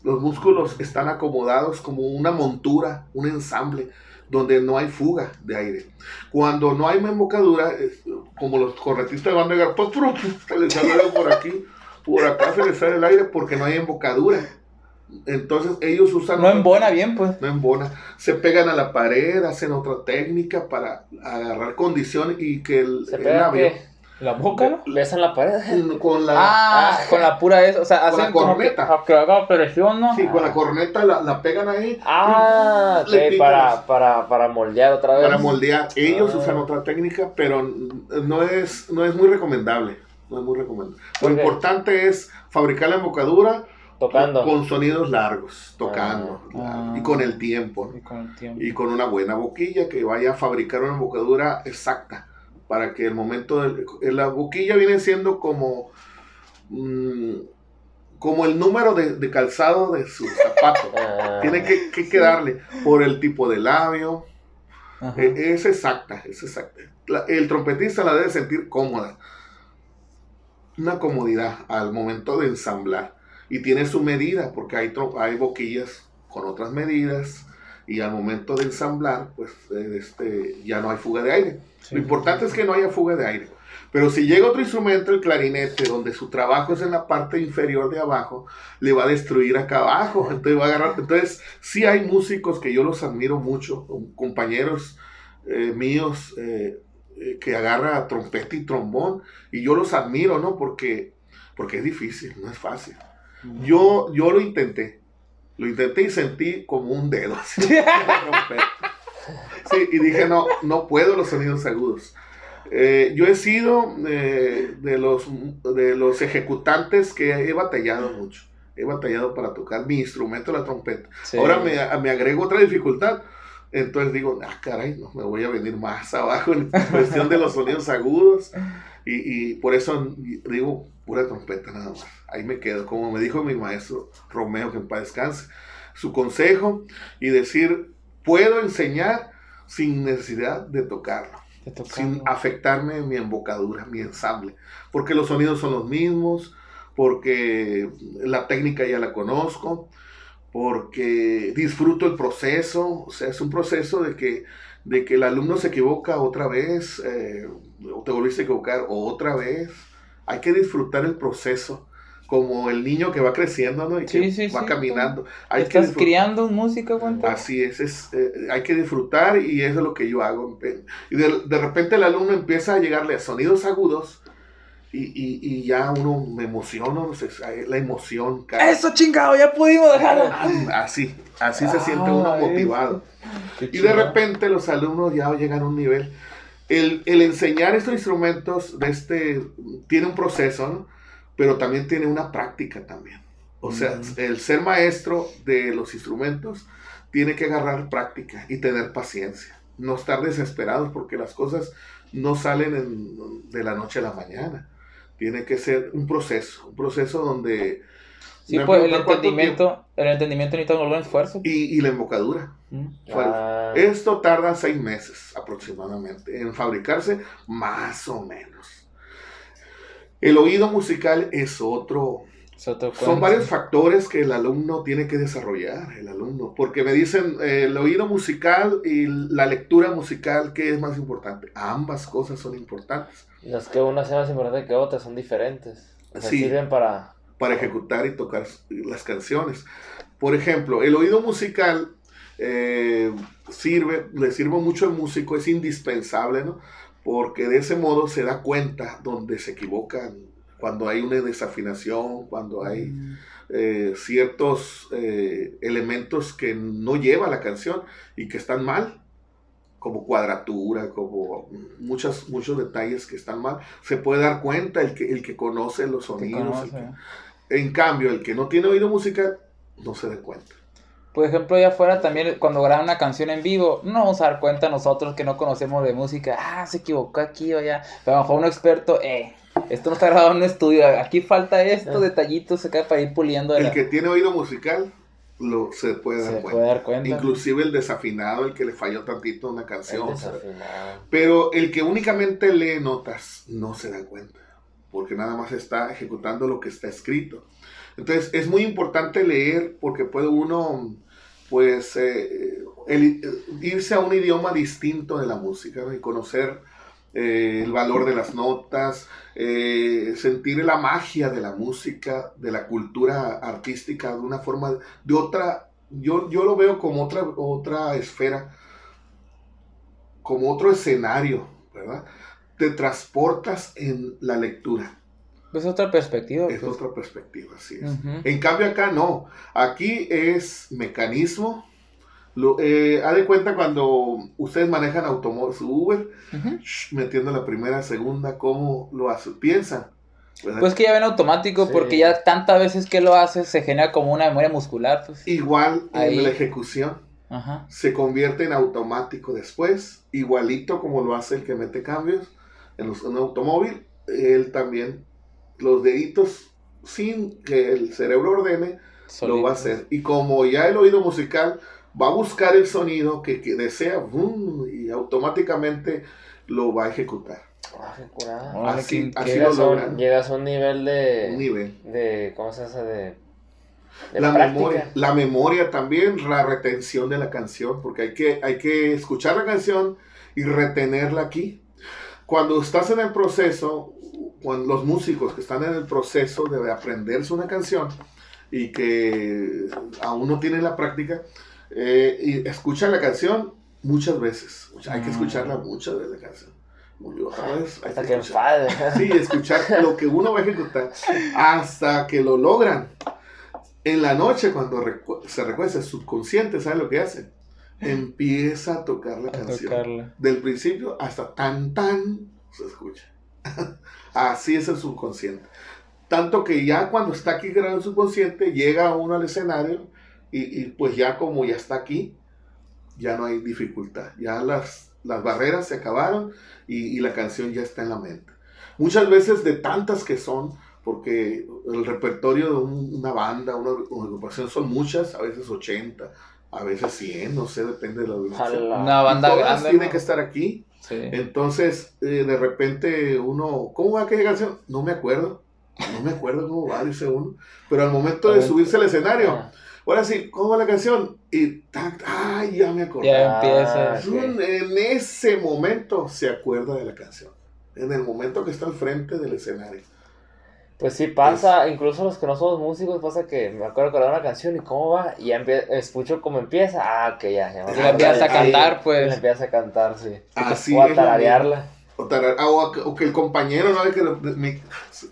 Los músculos están acomodados como una montura, un ensamble, donde no hay fuga de aire. Cuando no hay embocadura, es- como los corretistas van a llegar, pues, se les sale por aquí, por acá se les sale el aire porque no hay embocadura. Entonces ellos usan... No embona bien, pues. no embona. Se pegan a la pared, hacen otra técnica para agarrar condición y que el, ¿Se el pega labio qué? La boca, ¿no? ¿Besan la pared? con la Ah, con la pura eso, o sea, Con la hacen como que, corneta. que haga presión, ¿no? sí, con la corneta la, la pegan ahí Ah, pican para, para, para moldear otra vez. para moldear. Ellos Ah. usan otra técnica, pero no es, no es muy recomendable. No es muy recomendable. Lo importante es fabricar la embocadura Tocando. con sonidos largos, tocando, Ah. y con el tiempo. Y con el tiempo. y con una buena boquilla que vaya a fabricar una embocadura exacta para que el momento del, la boquilla viene siendo como mm, como el número de, de calzado de su zapato Ah, tiene que, que quedarle por el tipo de labio. Eh, es exacta es exacta La- el trompetista la debe sentir cómoda una comodidad al momento de ensamblar y tiene su medida porque hay, hay boquillas con otras medidas y al momento de ensamblar pues eh, este, ya no hay fuga de aire Sí. lo importante es que no haya fuga de aire pero si llega otro instrumento, el clarinete, donde su trabajo es en la parte inferior de abajo, le va a destruir acá abajo. Entonces va a agarrar. Entonces, sí hay músicos que yo los admiro mucho, compañeros eh, míos eh, que agarra trompeta y trombón, y yo los admiro, ¿no? Porque, porque es difícil, no es fácil. Yo, yo lo intenté. Lo intenté y sentí como un dedo. así. Sí, y dije, no, no puedo los sonidos agudos. Eh, yo he sido eh, de, los, de los ejecutantes que he batallado mucho. He batallado para tocar mi instrumento, la trompeta. Sí. Ahora me, me agrego otra dificultad. Entonces digo, ah, caray, no, me voy a venir más abajo en cuestión de los sonidos agudos. Y, y por eso digo, pura trompeta nada más. Ahí me quedo, como me dijo mi maestro Romeo, que en paz descanse, su consejo y decir, puedo enseñar sin necesidad de tocarlo, Te toca, sin afectarme mi embocadura, mi ensamble, porque los sonidos son los mismos, porque la técnica ya la conozco, porque disfruto el proceso, o sea, es un proceso de que, de que el alumno se equivoca otra vez, eh, te volviste a equivocar otra vez, hay que disfrutar el proceso, como el niño que va creciendo, ¿no? Y que Sí, sí, va sí, caminando. Hay que Estás disfrutar. criando un músico, cuánto? Así es, es eh, hay que disfrutar y eso es lo que yo hago. Y de, de repente el alumno empieza a llegarle a sonidos agudos y, y, y ya uno me emociona, no sé, la emoción cae. Eso chingado, ya pudimos dejarlo. Así, así se siente uno Ah, motivado. Y de repente los alumnos ya llegan a un nivel. El, el enseñar estos instrumentos de este, tiene un proceso, ¿no? pero también tiene una práctica también. O sea, Mm. el ser maestro de los instrumentos tiene que agarrar práctica y tener paciencia. No estar desesperados porque las cosas no salen en- de la noche a la mañana. Tiene que ser un proceso, un proceso donde... Sí, me pues el entendimiento, el entendimiento necesita un gran esfuerzo. Y, y la embocadura. Mm. Ah, Esto tarda seis meses aproximadamente en fabricarse, más o menos. El oído musical es otro. Es otro Son varios factores que el alumno tiene que desarrollar, el alumno, porque me dicen eh, el oído musical y la lectura musical, ¿qué es más importante? Ambas cosas son importantes no es que una sea más importante que otra, son diferentes. O sea, Sí. sirven para... para ejecutar y tocar las canciones. Por ejemplo, el oído musical eh, sirve, le sirve mucho al músico, es indispensable, ¿no? Porque de ese modo se da cuenta donde se equivocan, cuando hay una desafinación, cuando hay Mm. eh, ciertos eh, elementos que no lleva la canción y que están mal, como cuadratura, como muchas, muchos detalles que están mal, se puede dar cuenta el que, el que conoce los sonidos. el conoce. que- en cambio, el que no tiene oído musical no se da cuenta. Por ejemplo, allá afuera también cuando graban una canción en vivo, no nos vamos a dar cuenta nosotros que no conocemos de música, ah, se equivocó aquí o allá. Pero a lo mejor un experto, eh, esto no está grabado en un estudio, aquí falta esto, Ah. detallitos acá para ir puliendo. El la- que tiene oído musical lo, se puede dar se cuenta. puede dar cuenta. Inclusive el desafinado, el que le falló tantito a una El canción. desafinado. Pero el que únicamente lee notas no se da cuenta, porque nada más está ejecutando lo que está escrito. Entonces es muy importante leer porque puede uno, pues, eh, el- irse a un idioma distinto de la música y conocer eh, el valor de las notas, eh, sentir la magia de la música, de la cultura artística de una forma, de otra, yo, yo lo veo como otra, otra esfera como otro escenario, ¿verdad? Te transportas en la lectura. Es otra perspectiva. Es pues. otra perspectiva, así es. En cambio acá no. Aquí es mecanismo. Lo, eh, haz de cuenta cuando ustedes manejan automóvil, su Uber, shh, metiendo la primera, segunda, ¿cómo lo hacen? Piensan. ¿verdad? Pues que ya ven automático, Sí. porque ya tantas veces que lo haces se genera como una memoria muscular. Pues. Igual Ahí. en la ejecución. Ajá. se convierte en automático después, igualito como lo hace el que mete cambios en los- en un automóvil, él también, los deditos, sin que el cerebro ordene, lo va a hacer. Y como ya el oído musical va a buscar el sonido que, que desea, y automáticamente lo va a ejecutar. Ah, así- Llegas, lo a logran. un, llegas a un nivel de... Un nivel. de ¿Cómo se hace? De... de La práctica. memoria, la memoria también, la retención de la canción, porque hay que, hay que escuchar la canción y retenerla aquí. Cuando estás en el proceso, cuando los músicos que están en el proceso de aprenderse una canción y que aún no tienen la práctica, eh, y escuchan la canción muchas veces. O sea, hay que Mm. escucharla muchas veces la canción. Vez, hay Hasta que que enfade. Sí, escuchar lo que uno va a ejecutar hasta que lo logran. En la noche, cuando recu- se recuesta el subconsciente, ¿sabe lo que hace? Empieza a tocar la A canción. tocarla. Del principio hasta tan, tan, se escucha. Así es el subconsciente. Tanto que ya cuando está aquí grabado el subconsciente, llega uno al escenario y, y pues ya como ya está aquí, ya no hay dificultad. Ya las, las barreras se acabaron y, y la canción ya está en la mente. Muchas veces de tantas que son, porque el repertorio de un- una banda, una, una agrupación son muchas, a veces 80, a veces 100, no sé, depende de la. Jala. Una banda Todas grande. tienen ¿no? que estar aquí. Sí. Entonces, eh, de repente uno, ¿cómo va aquella canción? No me acuerdo. No me acuerdo cómo va, dice uno. Pero al momento de subirse al escenario, Ah, ahora sí, ¿cómo va la canción? Y, tac, ay, ya me acordé. Ya empieza. Ah, Mm, En ese momento se acuerda de la canción. En el momento que está al frente del escenario. Pues sí pasa, incluso los que no somos músicos, pasa que me acuerdo de una canción y cómo va, y ya escucho cómo empieza, ah, que ya, ya me Y la empiezas a Ahí- cantar, Y la pues. empiezas a cantar, sí. Así o a tararearla. O, tarar- ah, o que- o que el compañero, ¿no? Que, lo- mi,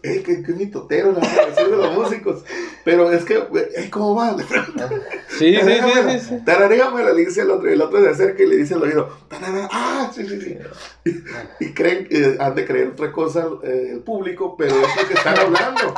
eh, que, que mitotero la de los músicos. Pero es que, eh, ¿cómo va? Le pregunta, Sí, sí, sí, sí, sí. Tararéamela, le dice el otro, y el otro se acerca y le dice al oído, tarara, ah, sí, sí, sí. Y, y creen, eh, han de creer otra cosa eh, el público, pero es lo que están hablando.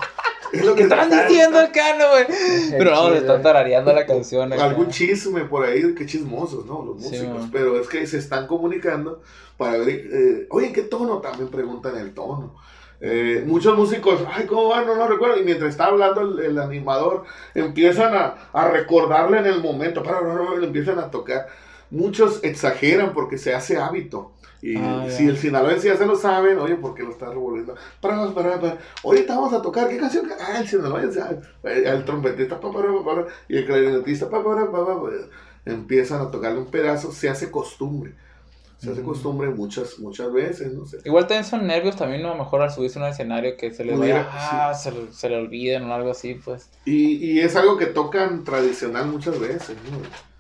Es lo ¿Qué que estaban diciendo el cano, güey? Pero no, chido. se está tarareando la canción. acá. Algún chisme por ahí, qué chismosos, ¿no? Los Sí, músicos. man. pero es que se están comunicando para ver, eh, oye, ¿en qué tono? También preguntan el tono. Eh, muchos músicos, ay, ¿cómo va? No lo recuerdo. Y mientras está hablando el, el animador, empiezan a, a recordarle en el momento, para, para, para, le empiezan a tocar. Muchos exageran porque se hace hábito. Y Ah, si el sinaloense ya se lo saben, oye, ¿por qué lo está revolviendo? Para, para, para. Ahorita vamos a tocar, ¿qué canción? Ah, el sinaloense, ah, el trompetista, pa, para, pa, para, y el clarinetista, pa, para, pa, pa, pa. empiezan a tocarle un pedazo, se hace costumbre. Se hace costumbre muchas, muchas veces, no sé. Igual también son nervios también, ¿no? A lo mejor al subirse a un escenario que se les vaya, ah, se le olviden o algo así, pues. Y, y es algo que tocan tradicional muchas veces, ¿no?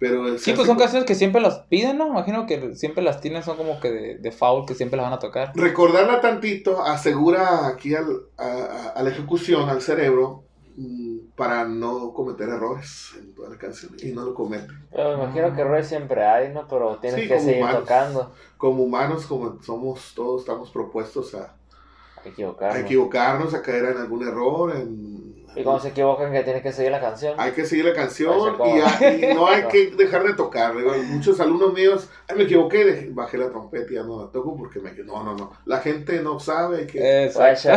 Pero Sí, pues son canciones que siempre las piden, ¿no? Imagino que siempre las tienen, son como que de, de foul, que siempre las van a tocar. Recordarla tantito asegura aquí al, a, a- la ejecución, al cerebro, mm, para no cometer errores en toda la canción. Y no lo cometen. Pero me imagino que errores siempre hay, ¿no? Pero tienes Sí, que seguir humanos. tocando. Como humanos, como somos todos, estamos propuestos a, A a equivocarnos. equivocarnos, a caer en algún error. En, Y cuando se equivocan, que tienes que seguir la canción. Hay que seguir la canción y, a- y no hay que dejar de tocar. Digo, muchos alumnos míos, "Ay, me equivoqué, dejé- bajé la trompeta y ya no la toco porque me No, no, no. La gente no sabe que. Exacto.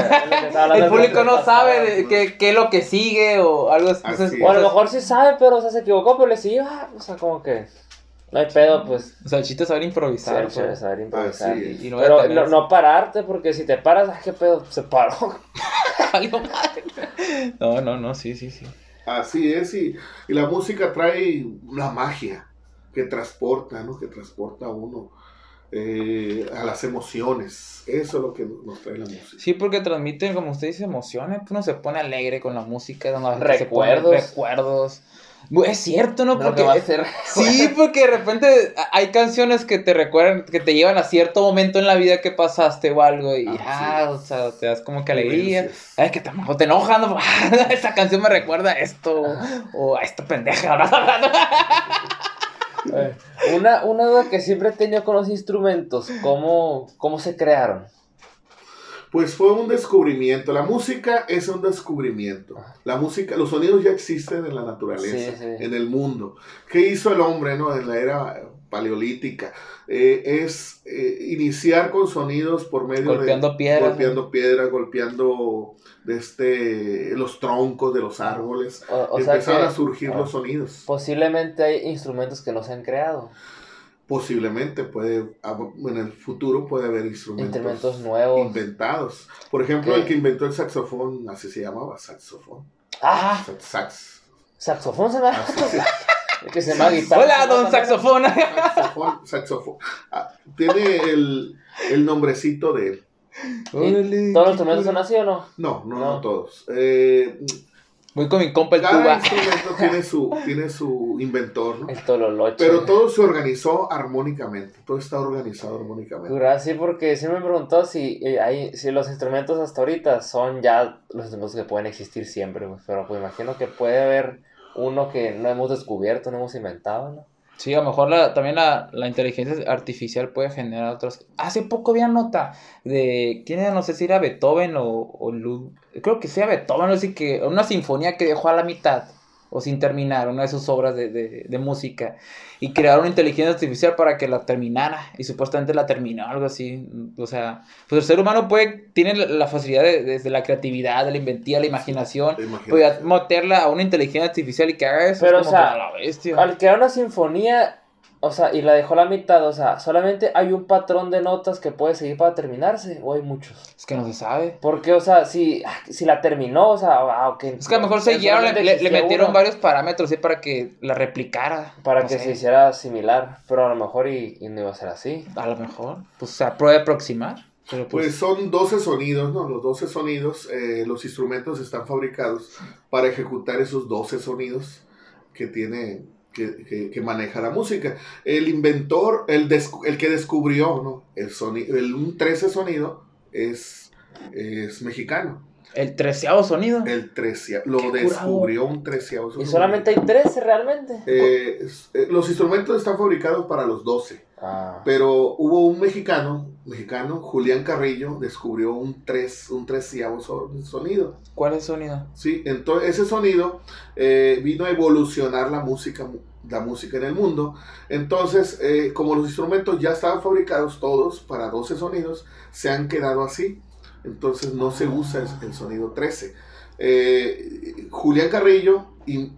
El público no sabe qué, qué es lo que sigue o algo así. O a lo mejor sí sabe, pero o sea, se equivocó, pero le siguió. ah, o sea, como que. No hay pedo, pues. O sea, el chiste es saber improvisar. Pues. saber improvisar. Y no Pero no, no pararte, porque si te paras, ah, qué pedo, se paró. No, no, no, sí, sí, sí. Así es. Y, y la música trae la magia que transporta, ¿no? Que transporta a uno eh, a las emociones. Eso es lo que nos trae la música. Sí, porque transmiten, como usted dice, emociones. Uno se pone alegre con la música. pone Recuerdos. Es cierto, ¿no? Porque que va a hacer. Sí, porque de repente hay canciones que te recuerdan, que te llevan a cierto momento en la vida que pasaste o algo y Ah, ah, sí. o sea, te das como que alegría. Ay, que te, te enojas, ¿no? esa canción me recuerda a esto o a esta pendeja. Una, una duda que siempre he tenido con los instrumentos, ¿cómo, cómo se crearon? Pues fue un descubrimiento. La música es un descubrimiento. La música, los sonidos ya existen en la naturaleza, Sí, sí. en el mundo. ¿Qué hizo el hombre no? en la era paleolítica? Eh, es eh, iniciar con sonidos por medio Golpeando de... piedras, Golpeando piedras, golpeando de este, los troncos de los árboles. O, o Empezaron a surgir los sonidos. posiblemente hay instrumentos que no se han creado, Posiblemente puede, en el futuro puede haber instrumentos, instrumentos nuevos. inventados. Por ejemplo, ¿Qué? el que inventó el saxofón, así se llamaba, saxofón. Ah, Sax- Sax. saxofón se El que se llama guitarra. Hola, don saxofón. saxofón, saxofón. Ah, tiene el, el nombrecito de él. ¿Y ¿Todos los instrumentos son así o no? No, no, no, No. todos. Eh, Voy con mi compa el cada tuba. instrumento tiene su, tiene su inventor, ¿no? El tololoche. Pero todo se organizó armónicamente. Todo está organizado armónicamente. Sí, porque sí me preguntó si, eh, hay, si los instrumentos hasta ahorita son ya los instrumentos que pueden existir siempre, pues, pero pues imagino que puede haber uno que no hemos descubierto, no hemos inventado, ¿no? Sí, a lo mejor la, también la, la inteligencia artificial puede generar otras. Hace poco había nota de. ¿Quién era? No sé si era Beethoven o, o Creo que sea Beethoven, no sé que. Una sinfonía que dejó a la mitad o sin terminar, una de sus obras de, de, de música. Y crearon una inteligencia artificial para que la terminara. Y supuestamente la terminó, algo así. O sea, pues el ser humano puede. Tiene la, facilidad de, desde la creatividad, de la inventiva, la imaginación. Podía meterla a una inteligencia artificial y que haga eso. Pero, es o como sea, que a la bestia. Al crear una sinfonía, o sea, y la dejó a la mitad, o sea, solamente hay un patrón de notas que puede seguir para terminarse, o hay muchos. Es que no se sabe. Porque, o sea, si, si la terminó, o sea, ah, ok. Es que a lo mejor se guiaron, le, le- metieron varios parámetros ¿sí? para que la replicara. Para No que sé, se hiciera similar, pero a lo mejor y, y no iba a ser así. A lo mejor. Pues se puede aproximar. Pero pues, Pues son 12 sonidos, ¿no? Los 12 sonidos, eh, los instrumentos están fabricados para ejecutar esos 12 sonidos que tiene, que, que- que maneja la música. El inventor, el, descu- el que descubrió, ¿no? El sonido, el un 13 sonido es, es mexicano. el treceavo sonido. El 13, lo curado. descubrió un treceavo Y sonido. solamente hay 13 realmente. Eh, es- eh, los instrumentos están fabricados para los 12. Ah. Pero hubo un mexicano, mexicano, Julián Carrillo, descubrió un tres, un treceavo sonido. ¿Cuál es el sonido? Sí, entonces ese sonido eh, vino a evolucionar la música, la música en el mundo. Entonces, eh, como los instrumentos ya estaban fabricados todos para 12 sonidos, se han quedado así. Entonces no se usa el, el sonido 13. Eh, Julián Carrillo in-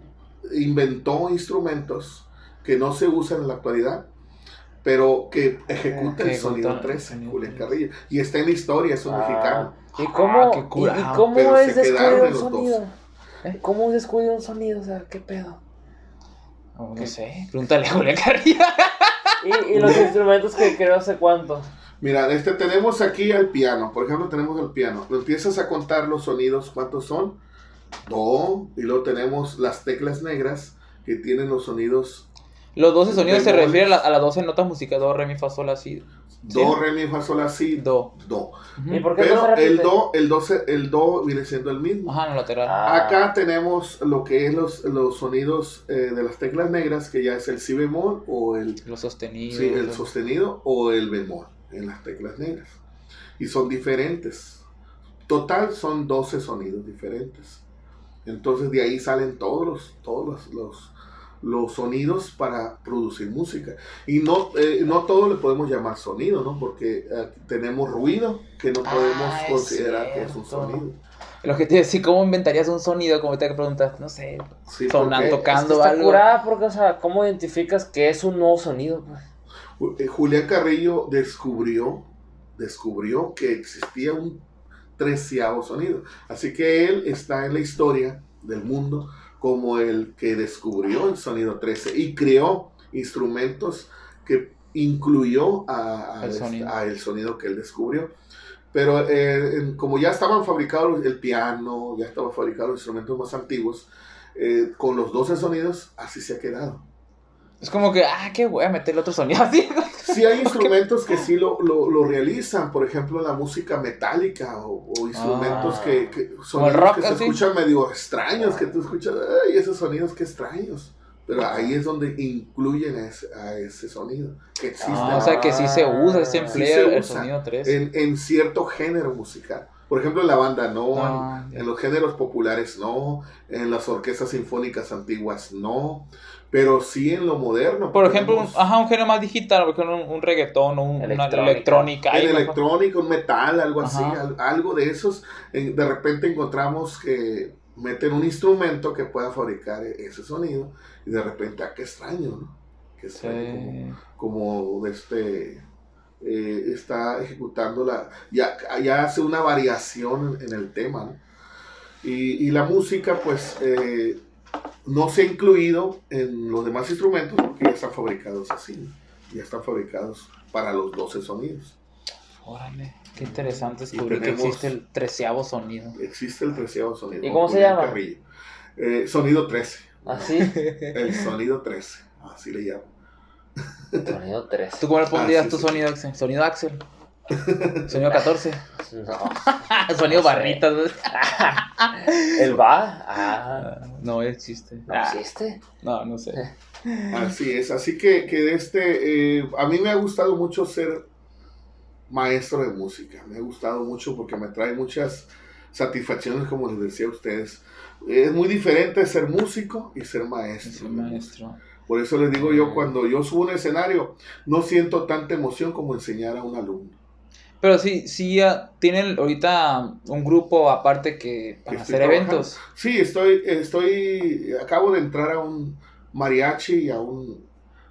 inventó instrumentos que no se usan en la actualidad, pero que ejecuta el sonido ejecutan el 13, sonido Julián 13. Carrillo. Y está en la historia, es un Ah. mexicano. ¿Y cómo, qué y- y, curado. cómo Pero es descubrir un sonido? ¿Eh? ¿Cómo descubrir un sonido? O sea, ¿qué pedo? No ¿Qué? sé. Pregúntale a Julián Carrillo. Y, y los instrumentos que creo sé cuánto. Mira, este, tenemos aquí al piano. Por ejemplo, tenemos el piano. Lo empiezas a contar los sonidos, ¿cuántos son? Do. Y luego tenemos las teclas negras que tienen los sonidos Los 12 sonidos se refieren a, la- a las 12 notas musicales. Do, re, mi, fa, sol, la, si. do, re, mi, fa, sol, la, si, do. Do. ¿Y por qué no Pero se el do, el do, se- el do viene siendo el mismo. Ajá, en el lateral. Ah. Acá tenemos lo que es los, los sonidos eh, de las teclas negras, que ya es el si bemol o el, Los sostenidos. sí, el sostenido o el bemol en las teclas negras. Y son diferentes. Total son 12 sonidos diferentes. Entonces de ahí salen todos los, todos los, los, los sonidos para producir música. Y no, eh, no todo le podemos llamar sonido, ¿no? Porque eh, tenemos ruido que no Ah, podemos es considerar que es un cierto. sonido. Lo que te decía, ¿cómo inventarías un sonido? Como te preguntas, no sé, Sí, sonando, porque- Es que tocando está algo. curada porque, o sea, ¿cómo identificas que es un nuevo sonido? pues? Eh, Julián Carrillo descubrió, descubrió que existía un treceavo sonido. Así que él está en la historia del mundo como el que descubrió el sonido 13 y creó instrumentos que incluyó a, a El este- sonido. a el sonido que él descubrió. Pero eh, como ya estaban fabricados el piano, ya estaban fabricados los instrumentos más antiguos, eh, con los 12 sonidos, así se ha quedado. Es como que, ah, qué voy a meterle otro sonido así. Sí hay instrumentos que sí lo, lo, lo realizan, por ejemplo la música metálica o, o instrumentos Ah. que, que sonidos rock, que se así. escuchan medio extraños, que tú escuchas, ay, esos sonidos que extraños. Pero ahí es donde incluyen a ese, a ese sonido que existe Ah, o sea que sí se usa, se Sí emplea se el usa. sonido 3. en, en cierto género musical. Por ejemplo, en la banda no, Ah, en, en los géneros populares no, en las orquestas sinfónicas antiguas no, pero sí en lo moderno. Por ejemplo, un, ajá, un género más digital, por ejemplo, un, un reggaetón o un- una Electrónica. electrónica. en electrónica, un metal, algo así, Ajá. algo de esos, en- de repente encontramos que meten un instrumento que pueda fabricar e- ese sonido y de repente, ah, qué extraño, ¿no? Qué extraño, Sí. como, como este, eh, está ejecutando la, ya, ya hace una variación en, en el tema, ¿no? Y, y la música, pues, eh, no se ha incluido en los demás instrumentos porque ya están fabricados así, ya están fabricados para los 12 sonidos. Órale, qué interesante Y descubrir que existe el treceavo sonido. Existe el treceavo sonido. ¿Y cómo se llama? Eh, sonido 13. Así, El sonido 13. Así le llamo. sonido 3. ¿Tú cómo le pondrías Ah, sí, tu sí. sonido, Axel? ¿Sonido Axel? ¿Sonido 14? No. Sonido No barritas. ¿El va? Ah. No, existe. ¿No existe? no, no sé. Así es, así que, que de este, eh, a mí me ha gustado mucho ser maestro de música, me ha gustado mucho porque me trae muchas satisfacciones, como les decía a ustedes. Es muy diferente ser músico y ser maestro. Es un maestro. Por eso les digo yo, cuando yo subo un escenario, no siento tanta emoción como enseñar a un alumno. Pero sí, sí ya tienen ahorita un grupo aparte que para hacer eventos. Sí, estoy, estoy, acabo de entrar a un mariachi y a un,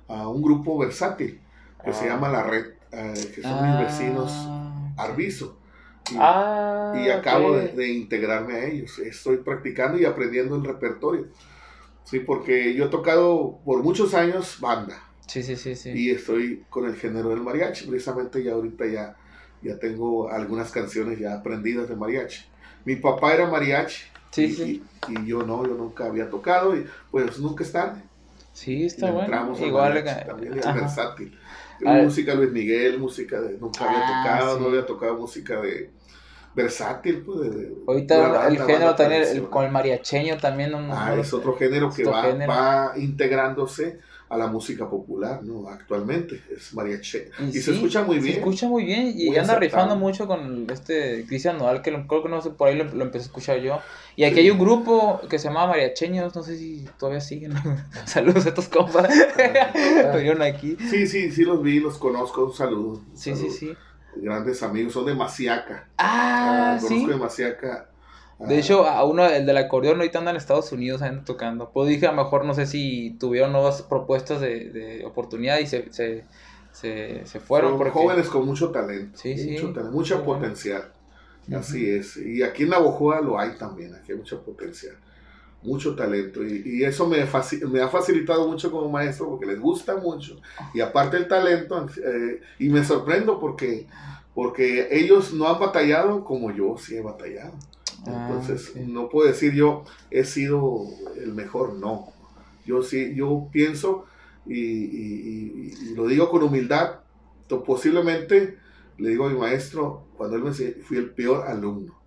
a un grupo versátil que se Ah. llama La Red, eh, que son Ah, mis vecinos Arbizo. Y, Ah, y acabo de integrarme a ellos. Estoy practicando y aprendiendo el repertorio. Sí, porque yo he tocado por muchos años banda Sí, sí, sí, sí. y estoy con el género del mariachi. Precisamente ya ahorita ya, ya tengo algunas canciones ya aprendidas de mariachi. Mi papá era mariachi Sí, y, sí. y- y yo no, yo nunca había tocado y pues nunca es tarde. Sí, está bueno. entramos al Igual. mariachi que- también, ajá. versátil. Música Luis Miguel, música de nunca había Ah, tocado, sí. no había tocado música de versátil, pues de, de- Ahorita pura el banda, género banda también, el- con el mariacheño también. Ah, es otro género que va, género. va integrándose a la música popular, ¿no? Actualmente es mariachi. Y, se sí, escucha muy Se bien. escucha muy bien y Muy anda aceptable. rifando mucho con este Cristian Nodal, que lo- creo que no sé, por ahí lo, lo empecé a escuchar yo. Y aquí Sí. hay un grupo que se llama Mariacheños, no sé si todavía siguen. Saludos a estos compas. Estuvieron aquí. Sí, sí, sí los vi, los conozco, un saludo. un Sí, sí, saludo. sí. Grandes amigos, son de Maciaca. Ah, conozco sí. de Maciaca. De hecho, a uno, el del acordeón, ahorita anda en Estados Unidos anda tocando. Pues dije, a lo mejor no sé si tuvieron nuevas propuestas de, de oportunidad y se, se, se, se fueron. son porque... jóvenes con mucho talento, Sí, sí. mucho talento, mucha Qué bueno. potencial. Así es. Y aquí en Navojoa lo hay también, aquí hay mucho potencial, mucho talento. Y, y eso me, me ha facilitado mucho como maestro porque les gusta mucho. Y aparte el talento, eh, y me sorprendo porque, porque ellos no han batallado como yo sí he batallado. Ah, Entonces, ok. no puedo decir yo he sido el mejor, no. Yo sí, yo pienso y, y- y- y lo digo con humildad, posiblemente le digo a mi maestro, cuando él me enseñó, fui el peor alumno.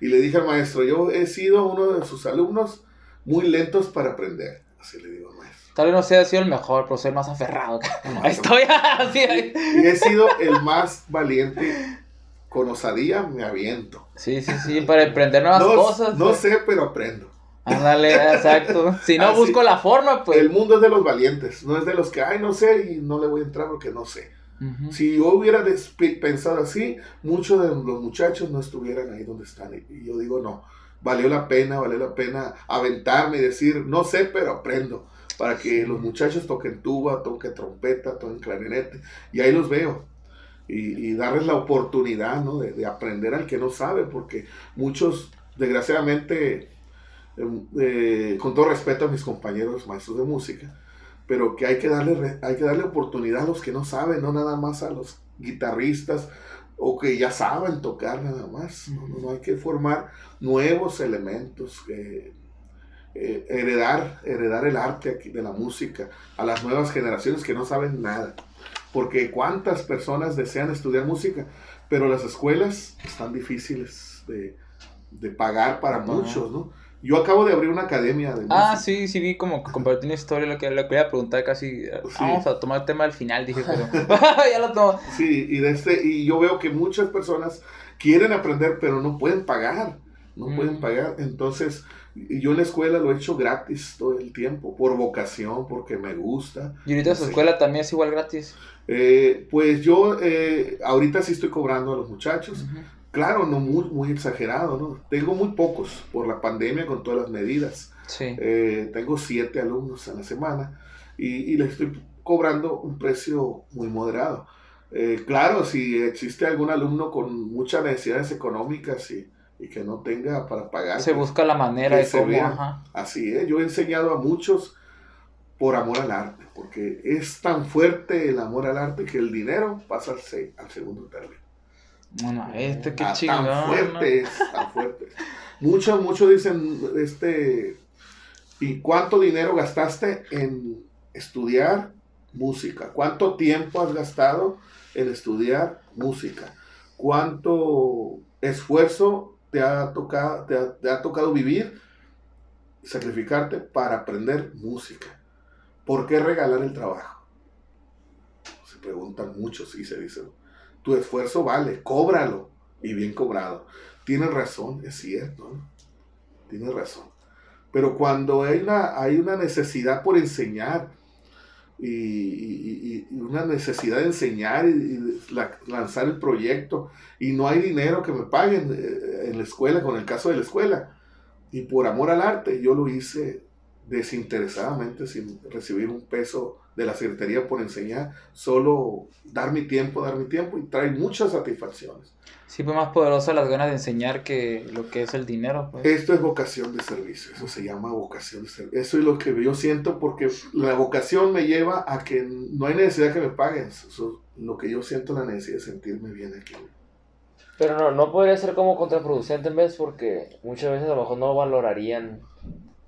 Y le dije al maestro, yo he sido uno de sus alumnos muy lentos para aprender. Así le digo al maestro. Tal vez no sea sido el mejor, pero soy el más aferrado. Ahí estoy, así. Y he sido el más valiente. Con osadía me aviento. Sí, sí, sí, para aprender nuevas No, cosas. no pues. sé, pero aprendo. Ándale, exacto. Si no Así. busco la forma, pues. El mundo es de los valientes, no es de los que, ay, no sé y no le voy a entrar porque no sé. Si yo hubiera pensado así, muchos de los muchachos no estuvieran ahí donde están. Y- yo digo, no, valió la pena, valió la pena aventarme y decir, no sé, pero aprendo. Para que los muchachos toquen tuba, toquen trompeta, toquen clarinete. Y ahí los veo. Y, darles la oportunidad ¿no? de, de aprender al que no sabe, porque muchos, desgraciadamente, em, eh, con todo respeto a mis compañeros maestros de música, pero que hay que darle, hay que darle oportunidad a los que no saben, no nada más a los guitarristas o que ya saben tocar nada más. No, no, hay que formar nuevos elementos, eh, eh, heredar, heredar el arte aquí de la música a las nuevas generaciones que no saben nada. Porque cuántas personas desean estudiar música, pero las escuelas están difíciles de, de pagar para muchos, ¿no? Yo acabo de abrir una academia de Ah, música. sí, sí vi como que compartí una historia, lo que le quería preguntar casi, eh, Sí. vamos a tomar el tema al final, dije, pero ya lo tomo. Sí, y, de este, y yo veo que muchas personas quieren aprender, pero no pueden pagar. No Mm. pueden pagar. Entonces, yo en la escuela lo he hecho gratis todo el tiempo, por vocación, porque me gusta. Y ahorita su escuela también es igual gratis. Eh, pues yo eh, ahorita sí estoy cobrando a los muchachos. Claro, no muy, muy exagerado, ¿no? Tengo muy pocos por la pandemia con todas las medidas. Sí. Eh, tengo siete alumnos a la semana y, y les estoy cobrando un precio muy moderado. Eh, claro, si existe algún alumno con muchas necesidades económicas y, y que no tenga para pagar, Se pues, busca la manera de cómo, ajá. así es. Yo he enseñado a muchos por amor al arte, porque es tan fuerte el amor al arte que el dinero pasa al, se- al segundo término. Bueno, este qué Ah, chingón. Tan fuerte es, tan fuerte. Muchos, muchos dicen, este, ¿y cuánto dinero gastaste en estudiar música? ¿Cuánto tiempo has gastado en estudiar música? ¿Cuánto esfuerzo te ha tocado, te ha, tocado vivir sacrificarte para aprender música. ¿Por qué regalar el trabajo? Se preguntan muchos y se dicen, tu esfuerzo vale, cóbralo y bien cobrado. Tienes razón, es cierto, ¿no? tienes razón. Pero cuando hay una, hay una necesidad por enseñar y, una necesidad de enseñar y, lanzar el proyecto. Y no hay dinero que me paguen eh, en la escuela, con el caso de la escuela, y por amor al arte, yo lo hice desinteresadamente, sin recibir un peso de la Secretaría por enseñar, solo dar mi tiempo, dar mi tiempo y trae muchas satisfacciones. Sí, fue más poderosa las ganas de enseñar que lo que es el dinero. Pues. Esto es vocación de servicio, eso se llama vocación de servicio. Eso es lo que yo siento porque la vocación me lleva a que no hay necesidad que me paguen. Eso, lo que yo siento la necesidad de sentirme bien aquí. Pero no, no podría ser como contraproducente en vez porque muchas veces a lo mejor no valorarían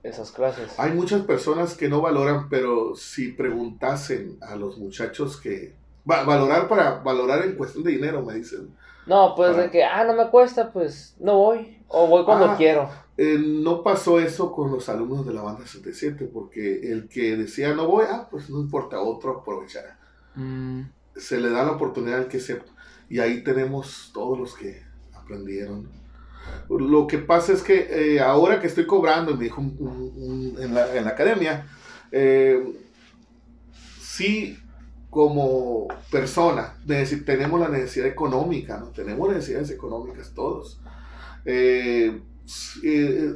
esas clases. Hay muchas personas que no valoran, pero si preguntasen a los muchachos que... Va, valorar para valorar en cuestión de dinero, me dicen. No, pues de que, ah, no me cuesta, pues no voy. O voy cuando ah, quiero. Eh, no pasó eso con los alumnos de la banda 77, porque el que decía no voy, ah, pues no importa, otro aprovechará. Mm. Se le da la oportunidad al que se... Y ahí tenemos todos los que aprendieron. Lo que pasa es que eh, ahora que estoy cobrando, me dijo en, la, en, la, academia, eh, sí como persona tenemos la necesidad económica, ¿no? Tenemos necesidades económicas todos. Eh,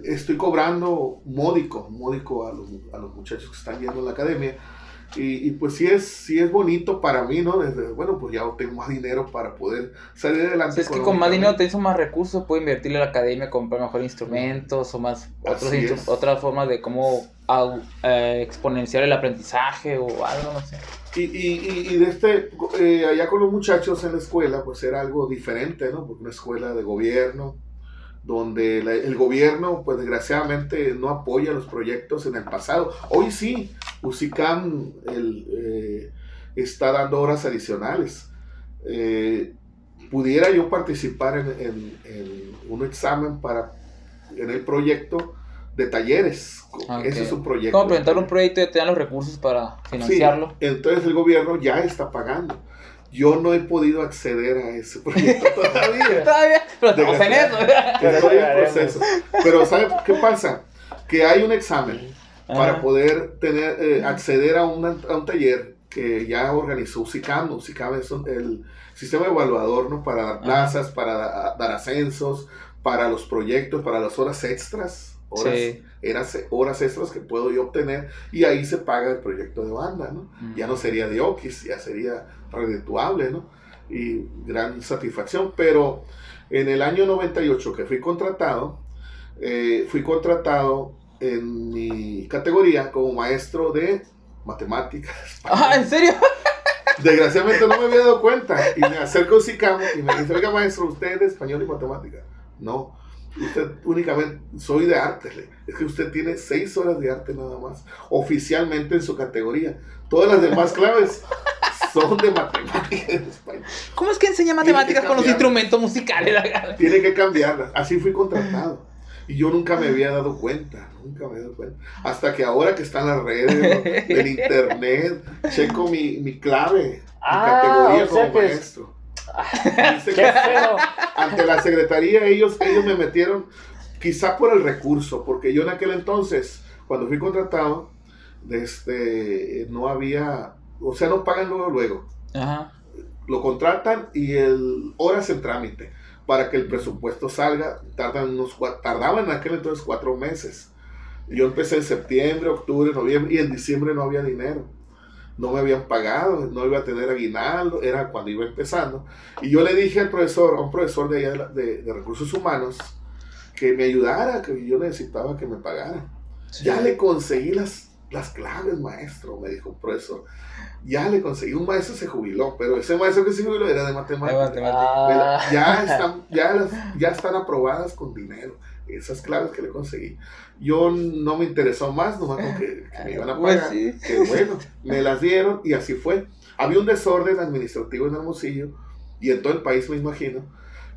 estoy cobrando módico, módico a los, a los muchachos que están yendo a la academia y, pues sí es, sí es bonito para mí, ¿no? Desde, bueno, pues ya tengo más dinero para poder salir adelante. Es que con más dinero tienes más recursos, puedo invertirle en la academia, comprar mejores instrumentos o más otros otras formas de cómo eh, exponenciar el aprendizaje o algo, no sé. Y, y, y de este, eh, allá con los muchachos en la escuela, pues era algo diferente, ¿no? Porque una escuela de gobierno, donde el gobierno, pues desgraciadamente, no apoya los proyectos en el pasado. Hoy sí, UCICAM eh, está dando horas adicionales. Eh, pudiera yo participar en, un examen para en el proyecto de talleres. Ese es un proyecto. Como presentar un proyecto y te dan los recursos para financiarlo. entonces el gobierno ya está pagando. Yo no he podido acceder a ese proyecto todavía. todavía, pero estamos en eso. Estoy en proceso. Pero ¿sabe qué pasa? Que hay un examen para poder tener, eh, acceder a, a, un taller que ya organizó UCICAM. UCICAM es el sistema evaluador ¿no? para dar plazas, para dar ascensos, para los proyectos, para las horas extras. Horas, horas extras que puedo yo obtener y ahí se paga el proyecto de banda, ¿no? Ya no sería de Oquis, ya sería redituable, ¿no? Y gran satisfacción, pero en el año 98 que fui contratado, eh, fui contratado en mi categoría como maestro de matemáticas. Ah, ¿en serio? Desgraciadamente no me había dado cuenta y me acerco a Sicamo y me dice, oiga maestro, usted es de español y matemáticas. No, usted únicamente, soy de arte. Es que usted tiene seis horas de arte nada más, oficialmente en su categoría. Todas las demás claves son de matemáticas ¿Cómo es que enseña matemáticas con los instrumentos musicales? Tiene que cambiarlas. Así fui contratado. Y yo nunca me había dado cuenta, nunca me había dado cuenta. Hasta que ahora que están las redes, el internet, checo mi, mi clave, mi ah, categoría como maestro. ante la secretaría ellos, ellos me metieron, quizá por el recurso, porque yo en aquel entonces, cuando fui contratado, este, no había, o sea, no pagan luego, luego. Lo contratan y el horas en trámite para que el presupuesto salga, tardan unos, tardaban en aquel entonces cuatro meses. Yo empecé en septiembre, octubre, noviembre y en diciembre no había dinero. No me habían pagado, no iba a tener aguinaldo, era cuando iba empezando. Y yo le dije al profesor, a un profesor de, allá de, recursos humanos, que me ayudara, que yo necesitaba que me pagara. Ya le conseguí las, las claves, maestro, me dijo un profesor ya le conseguí, un maestro se jubiló, pero ese maestro que se jubiló era de matemáticas. Ah. Ya, están, ya, ya están aprobadas con dinero, esas claves que le conseguí. Yo no me interesó más, nomás con que, me iban a pues pagar. Que bueno, me las dieron y así fue. Había un desorden administrativo en Hermosillo y en todo el país me imagino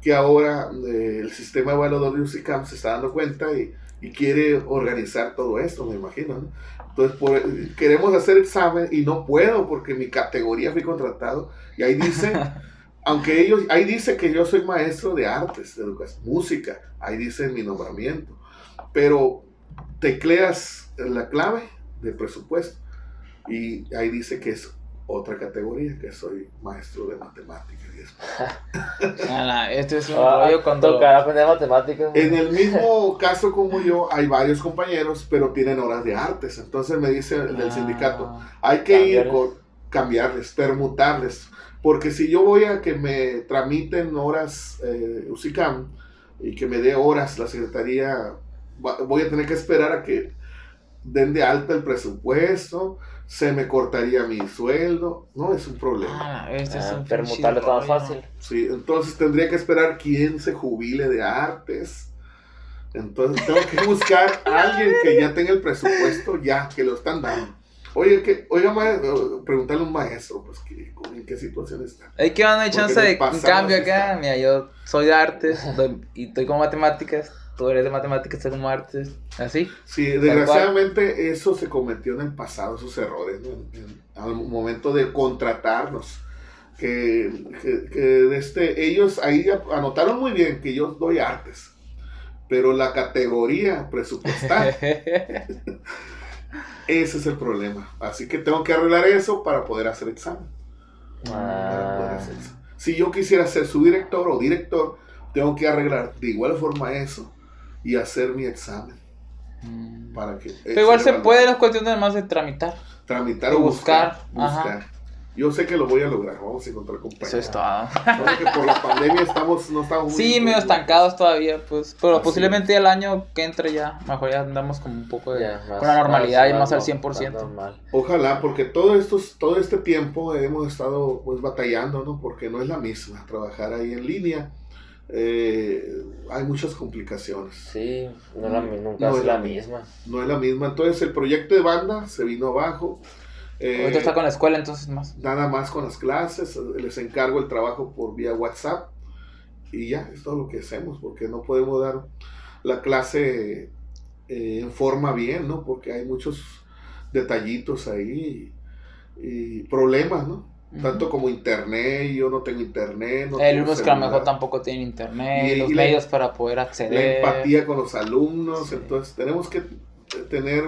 que ahora eh, el sistema evaluador de UCICAM se está dando cuenta y, y quiere organizar todo esto, me imagino. ¿no? Entonces, por- queremos hacer examen y no puedo porque mi categoría fui contratado y ahí dice, aunque ellos, ahí dice que yo soy maestro de artes, de educación, música, ahí dice mi nombramiento, pero tecleas la clave de presupuesto y ahí dice que es otra categoría, que soy maestro de matemáticas. este es un Ah, rollo cuando... Tocar aprender matemáticas. En el mismo caso como yo, hay varios compañeros, pero tienen horas de artes. Entonces me dice el del Ah, sindicato, hay que ir Cambiarles. con cambiarles, permutarles. Porque si yo voy a que me tramiten horas eh, UCICAM y que me dé horas la secretaría, voy a tener que esperar a que den de alta el presupuesto, se me cortaría mi sueldo. No, es un problema. ala, este es Ah, un permutarlo rollo. fácil. Sí, entonces tendría que esperar quién se jubile de artes. Entonces tengo que buscar a alguien que ya tenga el presupuesto, ya, que lo están dando. Oye, que, oiga, ma- eh, preguntarle a un maestro, pues, que, en qué situación está. Hay que dar Porque chance de un cambio acá. Mira, yo soy de artes doy- y estoy como matemáticas. Tú eres de matemáticas, como artes. Así. Sí, desgraciadamente eso se cometió en el pasado, esos errores, ¿no? En- al momento de contratarnos. Que, que, que este, ellos ahí anotaron muy bien que yo doy artes, pero la categoría presupuestal Ese es el problema. Así que tengo que arreglar eso para poder hacer examen. Para poder Ah, hacer examen. Si yo quisiera ser su director o director, tengo que arreglar de igual forma eso y hacer mi examen. Mm. Para que Pero igual se puede, es cuestión de más de tramitar. tramitar o buscar. buscar, buscar. Yo sé que lo voy a lograr. Vamos a encontrar Eso compañeros. es todo. Solo que por la pandemia estamos, no estamos muy Sí, medio muy- estancados todavía, pues. Pero Así posiblemente el año que entre ya, mejor ya andamos como un poco de, ya, más- con la normalidad y más al no- 100%. más normal. Ojalá, porque todo, estos, todo este tiempo hemos estado pues batallando, ¿no? Porque no es la misma trabajar ahí en línea. Eh, hay muchas complicaciones. Sí, no es la, mi- nunca No es es la la misma. No es la misma. Entonces el proyecto de banda se vino abajo. Eh, Ahorita está con la escuela, entonces más. Nada más con las clases. Les encargo el trabajo por vía WhatsApp. Y ya, es todo lo que hacemos. Porque no podemos dar la clase eh, en forma bien, ¿no? Porque hay muchos detallitos ahí y, y problemas, ¿no? Tanto como internet, yo no tengo internet. No es que a lo mejor tampoco tiene internet, Y- los y la- medios para poder La acceder. empatía con los alumnos, Sí. entonces tenemos que tener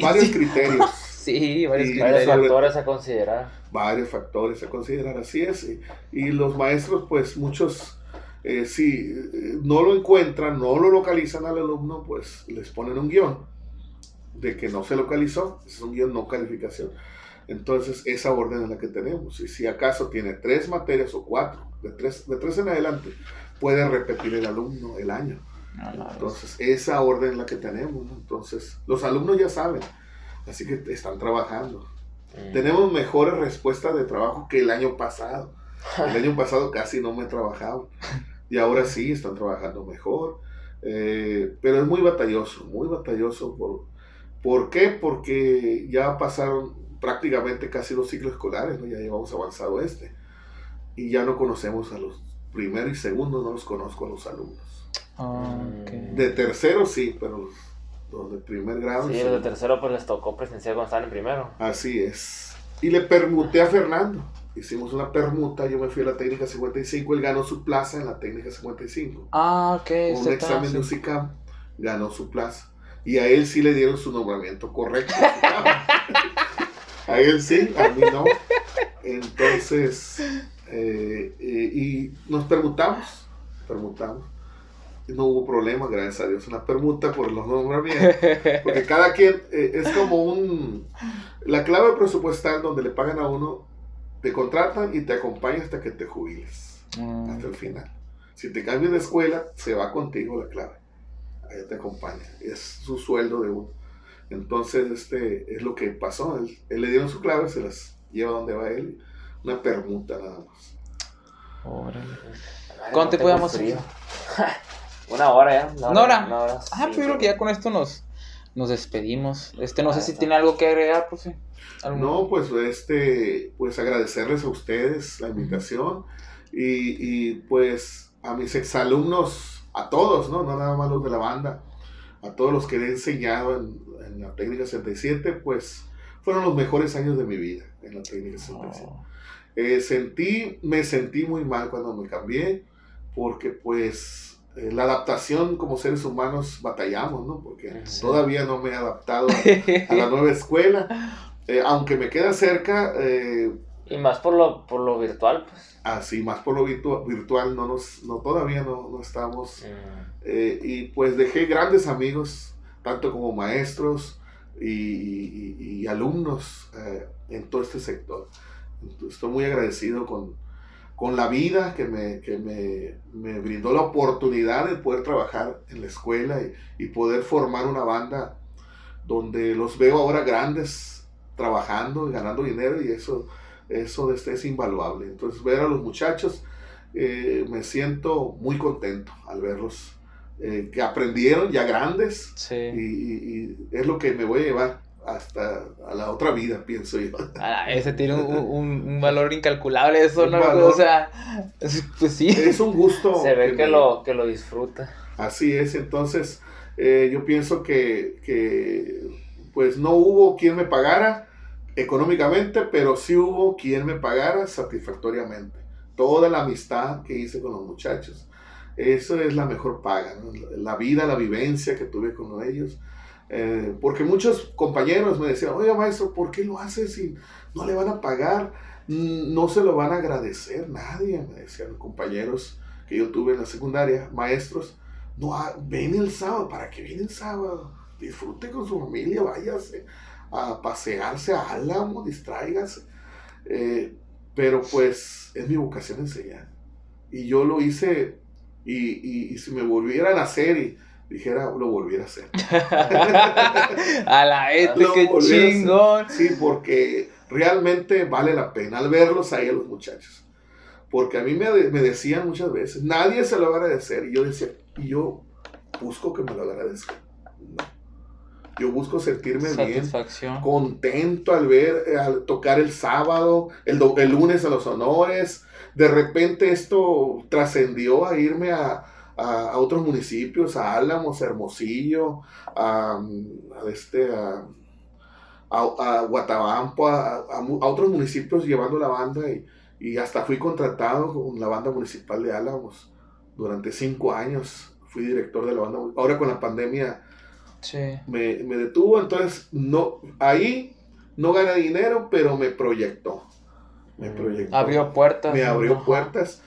varios criterios. Sí, varios Y- Varios sobre- factores a considerar. varios factores a considerar, así es. Y, y los maestros, pues muchos, eh, si eh, no lo encuentran, no lo localizan al alumno, pues les ponen un guion de que no se localizó, es un guion no calificación. Entonces, esa orden es la que tenemos. Y si acaso tiene tres materias o cuatro, de tres, de tres en adelante, puede repetir el alumno el año. Entonces, esa orden es la que tenemos. ¿no? Entonces, los alumnos ya saben, así que están trabajando. Mm. Tenemos mejores respuestas de trabajo que el año pasado. El año pasado casi no me trabajaban. Y ahora sí, están trabajando mejor. Eh, pero es muy batalloso, muy batalloso. ¿Por, ¿por qué? Porque ya pasaron prácticamente casi los ciclos escolares, ¿no? ya llevamos avanzado este. Y ya no conocemos a los primeros y segundos, no los conozco a los alumnos. Ah, ok. De tercero sí, pero los, los de primer grado. Sí, sí. los de tercero pues les tocó presenciar cuando estaban en primero. Así es. Y le permuté a Fernando. Hicimos una permuta, yo me fui a la técnica 55, él ganó su plaza en la técnica 55. Ah, ok. Con un examen de sí. UCICAM, ganó su plaza. Y a él sí le dieron su nombramiento correcto. a él sí, a mí no. Entonces, eh, eh, y nos permutamos, permutamos. No hubo problema, gracias a Dios, una permuta por los nombramientos. Porque cada quien eh, es como un... La clave presupuestal donde le pagan a uno, te contratan y te acompañan hasta que te jubiles, Mm, hasta el final. Si te cambias de escuela, se va contigo la clave. Ahí te acompaña. Es su sueldo de uno. Entonces, este es lo que pasó. Él, él le dieron su clave, se las lleva donde va él. Una permuta nada más. órale. ¿Cuánto te podíamos. Una hora ya. ¿Una hora? Una hora. Ah, pues yo creo que ya con esto nos, nos despedimos. Este, no sé Ah, si está. tiene algo que agregar, profe. ¿Algún- No, pues este, pues agradecerles a ustedes la invitación y, y, pues a mis exalumnos, a todos, ¿no? No nada más los de la banda, a todos los que he enseñado en, en la técnica 67, pues fueron los mejores años de mi vida en la técnica 67. Oh. Eh, sentí, me sentí muy mal cuando me cambié, porque pues eh, la adaptación como seres humanos batallamos, ¿no? Porque Sí. todavía no me he adaptado a, a la nueva escuela, Eh, aunque me queda cerca, Y más por lo, por lo virtual, pues. así más por lo virtu- virtual, no nos, no, todavía no, no estamos, Mm. eh, y pues dejé grandes amigos, tanto como maestros y, y- y alumnos eh, en todo este sector. Estoy muy agradecido con, con la vida que, me, que me, me brindó la oportunidad de poder trabajar en la escuela y, y poder formar una banda donde los veo ahora grandes trabajando y ganando dinero y eso, eso este es invaluable. Entonces ver a los muchachos eh, me siento muy contento al verlos eh, que aprendieron ya grandes y, Sí. y- y es lo que me voy a llevar hasta a la otra vida, pienso yo. Ah, ese tiene un, un- un valor incalculable, eso, ¿no? valor. O sea, es- pues sí. Es un gusto. Se ve que me- lo, que lo disfruta. Así es, entonces eh, yo pienso que, que, pues no hubo quien me pagara económicamente, pero sí hubo quien me pagara satisfactoriamente. Toda la amistad que hice con los muchachos, eso es la mejor paga, ¿no? la vida, la vivencia que tuve con ellos. Eh, porque muchos compañeros me decían, oye maestro, ¿por qué lo haces si no le van a pagar? No se lo van a agradecer nadie, me decían compañeros que yo tuve en la secundaria, maestros. No, ah, ven el sábado, ¿para qué viene el sábado? Disfrute con su familia, váyase a pasearse a Álamo, distráigase. Eh, pero pues es mi vocación enseñar. Y yo lo hice, y, y- y si me volvieran a hacer y dijera, lo volviera a hacer. A la este, qué chingón. Sí, porque realmente vale la pena al verlos ahí a los muchachos. Porque a mí me, me decían muchas veces, nadie se lo va a agradecer. Y yo decía, y yo busco que me lo agradezcan. Yo busco sentirme bien, contento al ver, eh, al tocar el sábado, el, do- el lunes a los honores. De repente esto trascendió a irme a, a- a otros municipios, a Álamos, a Hermosillo, a, a este, a, a, Guatabampo, a, a mu- a otros municipios llevando la banda y, y hasta fui contratado con la banda municipal de Álamos durante cinco años. Fui director de la banda. Ahora con la pandemia Sí. me, me detuvo, entonces no, ahí no gané dinero, pero me proyectó. Me Mm. proyectó. Abrió puertas. me abrió Ajá. puertas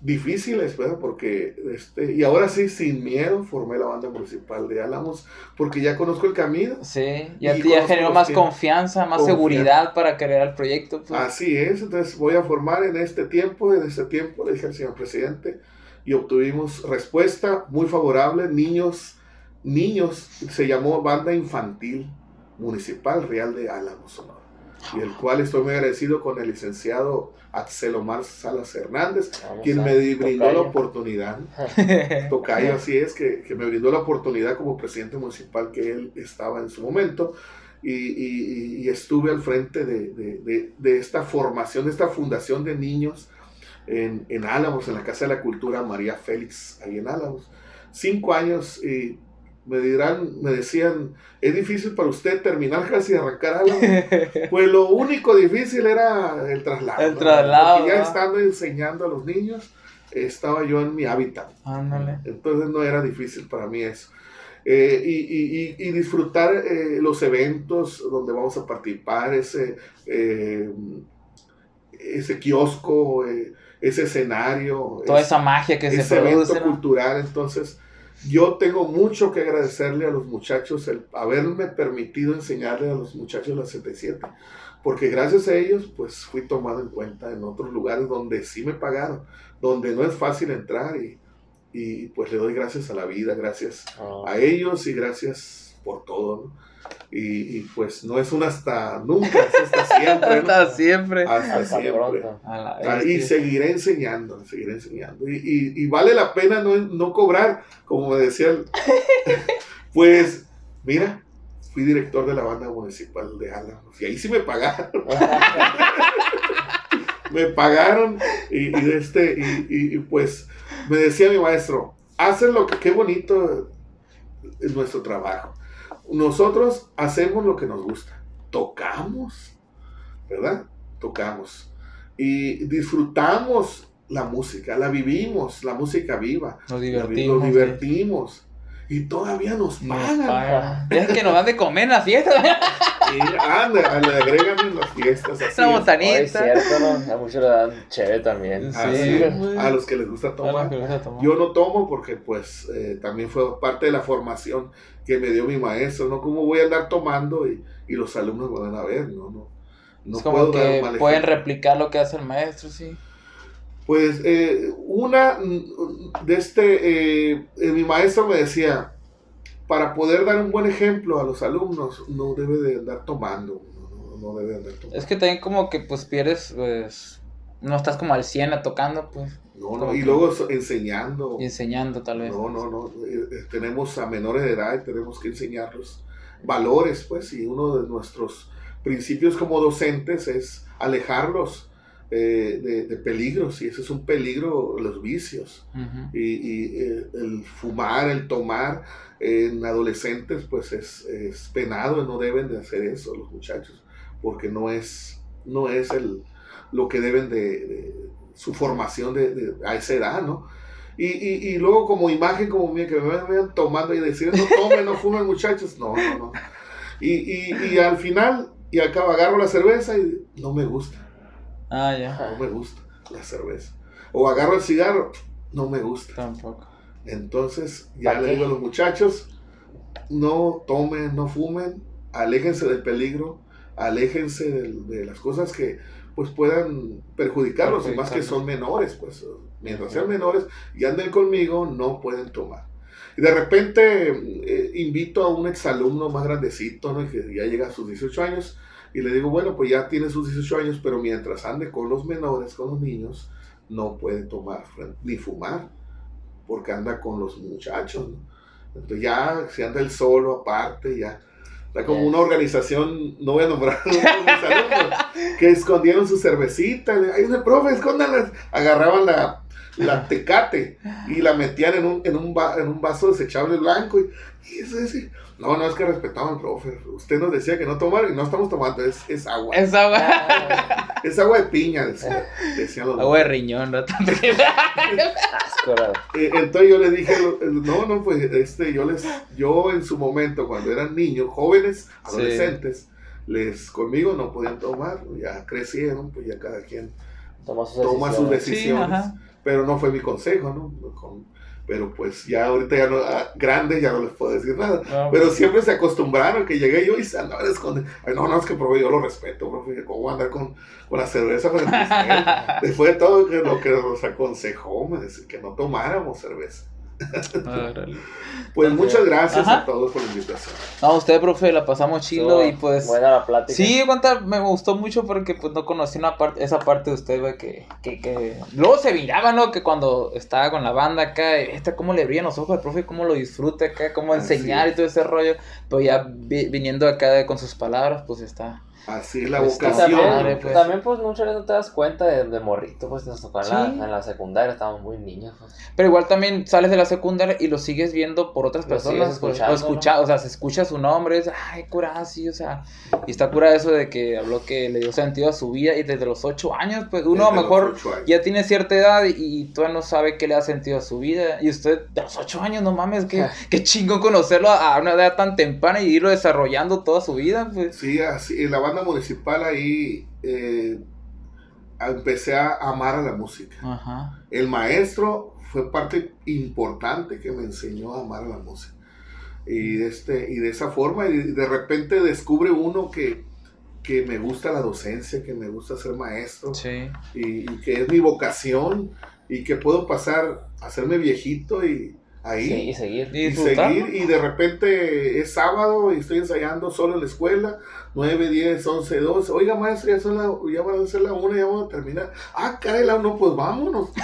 difíciles, ¿verdad? Porque, este, y ahora sí, sin miedo, formé la banda municipal de Álamos, porque ya conozco el camino. Sí, ya, Y ya conozco generó los más confianza, más Confianza. seguridad para crear el proyecto. pues. Así es, entonces voy a formar en este tiempo, en este tiempo, le dije al señor presidente, y obtuvimos respuesta muy favorable, niños, niños, se llamó Banda Infantil Municipal Real de Álamos, Sonora, y el cual estoy muy agradecido con el licenciado Axel Omar Salas Hernández, Vamos quien me brindó la oportunidad, Tocayo, así es, que, que me brindó la oportunidad como presidente municipal que él estaba en su momento. Y, y- y estuve al frente de, de- de- de esta formación, de esta fundación de niños en, en Álamos, en la Casa de la Cultura María Félix, ahí en Álamos. Cinco años y me dirán, me decían, es difícil para usted terminar casi arrancar Álamos. Pues lo único difícil era el traslado. El ¿no? traslado, Porque ya estando enseñando a los niños, estaba yo en mi hábitat. Ándale. Entonces no era difícil para mí eso. Eh, y, y- y- y disfrutar eh, los eventos donde vamos a participar, ese, eh, ese kiosco, ese escenario, Toda es- esa magia que se ese evento produce. ¿no? cultural. Entonces, yo tengo mucho que agradecerle a los muchachos el haberme permitido enseñarle a los muchachos la 77, porque gracias a ellos, pues fui tomado en cuenta en otros lugares donde sí me pagaron, donde no es fácil entrar y, y pues le doy gracias a la vida, gracias Oh. a ellos y gracias por todo, ¿no? Y, y, pues no es un hasta nunca, es hasta siempre, ¿no? Hasta siempre. Hasta Hasta siempre. la Ah, y seguiré enseñando, seguiré enseñando. Y, y- y vale la pena no, no cobrar, como me decía el... pues, mira, fui director de la banda municipal de Álamos. Y ahí sí me pagaron. me pagaron y, y de este, y, y- y, pues me decía mi maestro, haces lo que, qué bonito es nuestro trabajo. Nosotros hacemos lo que nos gusta, tocamos, ¿verdad? Tocamos y disfrutamos la música, la vivimos, la música viva. Nos divertimos. Nos divertimos. Y todavía nos Nos pagan. pagan. Es que nos dan de comer en la fiesta. Y anda, le agregan en las fiestas. Así Una es. botanita. Es cierto, ¿no? A muchos le dan chévere también. Sí, Así. A los que les gusta tomar. Yo no tomo porque pues eh, también fue parte de la formación que me dio mi maestro, ¿no? ¿Cómo voy a andar tomando y, y los alumnos van a ver? No, no. No es como dar que un mal pueden replicar lo que hace el maestro, sí. Pues eh, una de este, eh, eh, mi maestro me decía, para poder dar un buen ejemplo a los alumnos, no debe de andar tomando, no, debe de andar tomando. Es que también como que pues pierdes, pues, no estás como al 100 a tocando, pues, No, no, y que- luego enseñando. y enseñando tal vez. No, no, no. eh, eh, tenemos a menores de edad y tenemos que enseñarlos valores, pues, y uno de nuestros principios como docentes es alejarlos eh, de, de peligros, y ese es un peligro, los vicios. Y, y, eh, el fumar, el tomar en adolescentes, pues es, es penado, no deben de hacer eso los muchachos, porque no es, no es el, lo que deben de, de su formación de, de- a esa edad, ¿no? Y, y, y luego como imagen como mía, que me vean tomando y decir, no tomen, no fumen muchachos, no, no, no. Y, y, al final, y acabo, agarro la cerveza y no me gusta, Ah, ya. no me gusta la cerveza. O agarro el cigarro, no me gusta. Tampoco. Entonces, ya ¿Pa' le qué? digo a los muchachos, no tomen, no fumen, aléjense del peligro, aléjense de, las cosas que pues puedan perjudicarlos, y más que son menores, pues mientras sean menores y anden conmigo, no pueden tomar. Y de repente eh, invito a un exalumno más grandecito, ¿no? que ya llega a sus 18 años, y le digo, bueno, pues ya tiene sus 18 años, pero mientras ande con los menores, con los niños, no puede tomar ni fumar porque anda con los muchachos, ¿no? Entonces ya, si anda él solo, aparte, ya. Está como una organización, no voy a nombrar a mis alumnos, que escondieron su cervecita. Ay, el profe, escóndanlas. Agarraban la, la tecate y la metían en un, en un, va- en un vaso desechable blanco. Y, y eso es- no, no es que respetaban profe. Usted nos decía que no tomara y no estamos tomando, es, es agua. Es, Es agua. Ah, agua de piña, decía- decían los Agua de riñón, ¿no? Eh, entonces yo le dije, no, no, pues este, yo les, yo en su momento, cuando eran niños, jóvenes, adolescentes, les, conmigo no podían tomar, ya crecieron, pues ya cada quien Toma sus toma sus decisiones. Sí, pero no fue mi consejo, ¿no? Con- pero pues ya ahorita ya no, ah, grandes ya no les puedo decir nada. No, Pero siempre se acostumbraron que llegué yo y se andaban escondiendo. Ay, no, no, es que profe, yo lo respeto, profe. ¿Cómo andar con, con la cerveza frente a usted? Después de todo que lo que nos aconsejó, me decía que no tomáramos cerveza. Pues Entonces, muchas gracias ajá. a todos por la invitación. No, usted, profe, la pasamos chilo y pues... Buena la plática. Sí, aguanta, me gustó mucho porque pues no conocí una parte, esa parte de usted, güey, que, que, que... Luego se miraba, ¿no? Que cuando estaba con la banda acá, esta cómo le brillan los ojos al profe, cómo lo disfruta acá, cómo Así enseñar y todo ese rollo. Pero ya vi- viniendo acá con sus palabras, pues está... Así es la Pues, vocación. también, Madre, pues. también, pues, muchas veces no te das cuenta de, de morrito, pues, nos tocó en, la, Sí. en la secundaria, estábamos muy niños, pues. Pero igual también sales de la secundaria y lo sigues viendo por otras Lo personas. pues, escuchando, o escucha, o sea, se escucha su nombre, es, ay, cura, sí, o sea. Y está cura eso de que habló que le dio sentido a su vida y desde los ocho años, pues uno a lo Desde mejor ya tiene cierta edad y, y todavía no sabe qué le da sentido a su vida. Y usted, de los ocho años, no mames, qué, qué chingón conocerlo a, a una edad tan temprana y irlo desarrollando toda su vida, pues. Sí, así, la banda municipal ahí eh, empecé a amar a la música. Ajá. El maestro fue parte importante que me enseñó a amar a la música. Y de, este, y de esa forma, y de repente descubre uno que, que me gusta la docencia, que me gusta ser maestro, Sí. y, y que es mi vocación, y que puedo pasar a hacerme viejito y ahí. Sí, y seguir. Y seguir y de repente es sábado y estoy ensayando solo en la escuela. 9, 10, 11, 12 oiga maestro ya, son la, ya van a ser la una ya vamos a terminar. Ah caray la uno pues vámonos.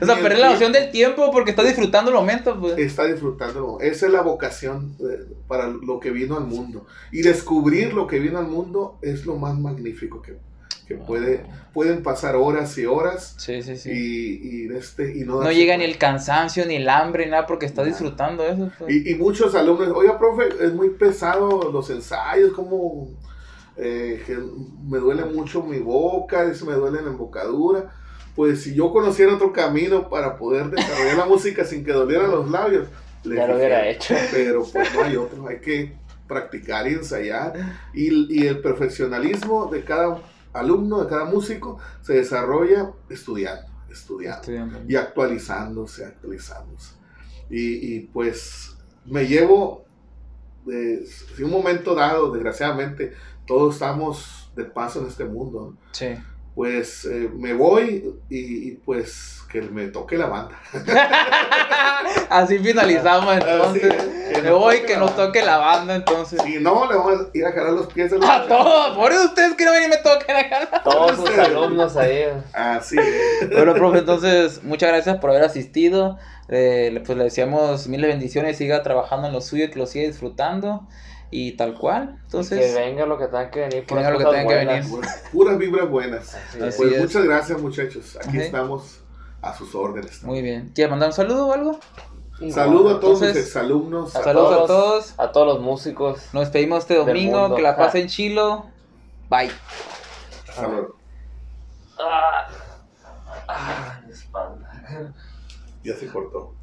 O sea, O perder la noción del tiempo porque está disfrutando el momento, pues. está disfrutando esa es la vocación eh, para lo que vino al mundo. Y descubrir lo que vino al mundo es lo más magnífico que que puede, pueden pasar horas y horas Sí, sí, sí. y, y, este, y no, no llega ni cuenta. el cansancio, ni el hambre, ni nada, porque Nada. disfrutando eso. pues. Y, y muchos alumnos, oiga, profe, es muy pesado los ensayos, como eh, que me duele mucho mi boca, me duele la embocadura. Pues si yo conociera otro camino para poder desarrollar la música sin que dolieran los labios, les Ya lo hubiera hecho. Pero pues no hay otro, hay que practicar y ensayar. Y, y el perfeccionalismo de cada alumno, de cada músico, se desarrolla estudiando, estudiando Estudiando. y actualizándose, actualizándose. Y, y, pues me llevo, de, si un momento dado, desgraciadamente, todos estamos de paso en este mundo, ¿no? Sí. Pues eh, me voy y, y, pues que me toque la banda. Así finalizamos entonces. Así que Me voy, que nos toque la banda entonces. Si no, le vamos a ir a jalar los pies a los A todos, por eso ustedes quieren venir y me toquen acá. Todos sus alumnos ahí. Así es. Bueno, profe, entonces, muchas gracias por haber asistido. Eh, pues le deseamos mil bendiciones, siga trabajando en lo suyo, que lo siga disfrutando y tal cual. que Entonces, venga lo que tenga que venir. Que venga lo que tenga que venir. Puras, vibras buenas. Así. Pues es. muchas gracias muchachos. Aquí Ajá. estamos a sus órdenes. muy bien. ¿Quieres mandar un saludo o algo? Saludo a todos Entonces, mis exalumnos. a Saludos a todos. todos. A todos los músicos. Nos despedimos este domingo. Que la Ah. pasen chilo. Bye. Hasta luego. Ah, ah, mi espalda. Ya se cortó.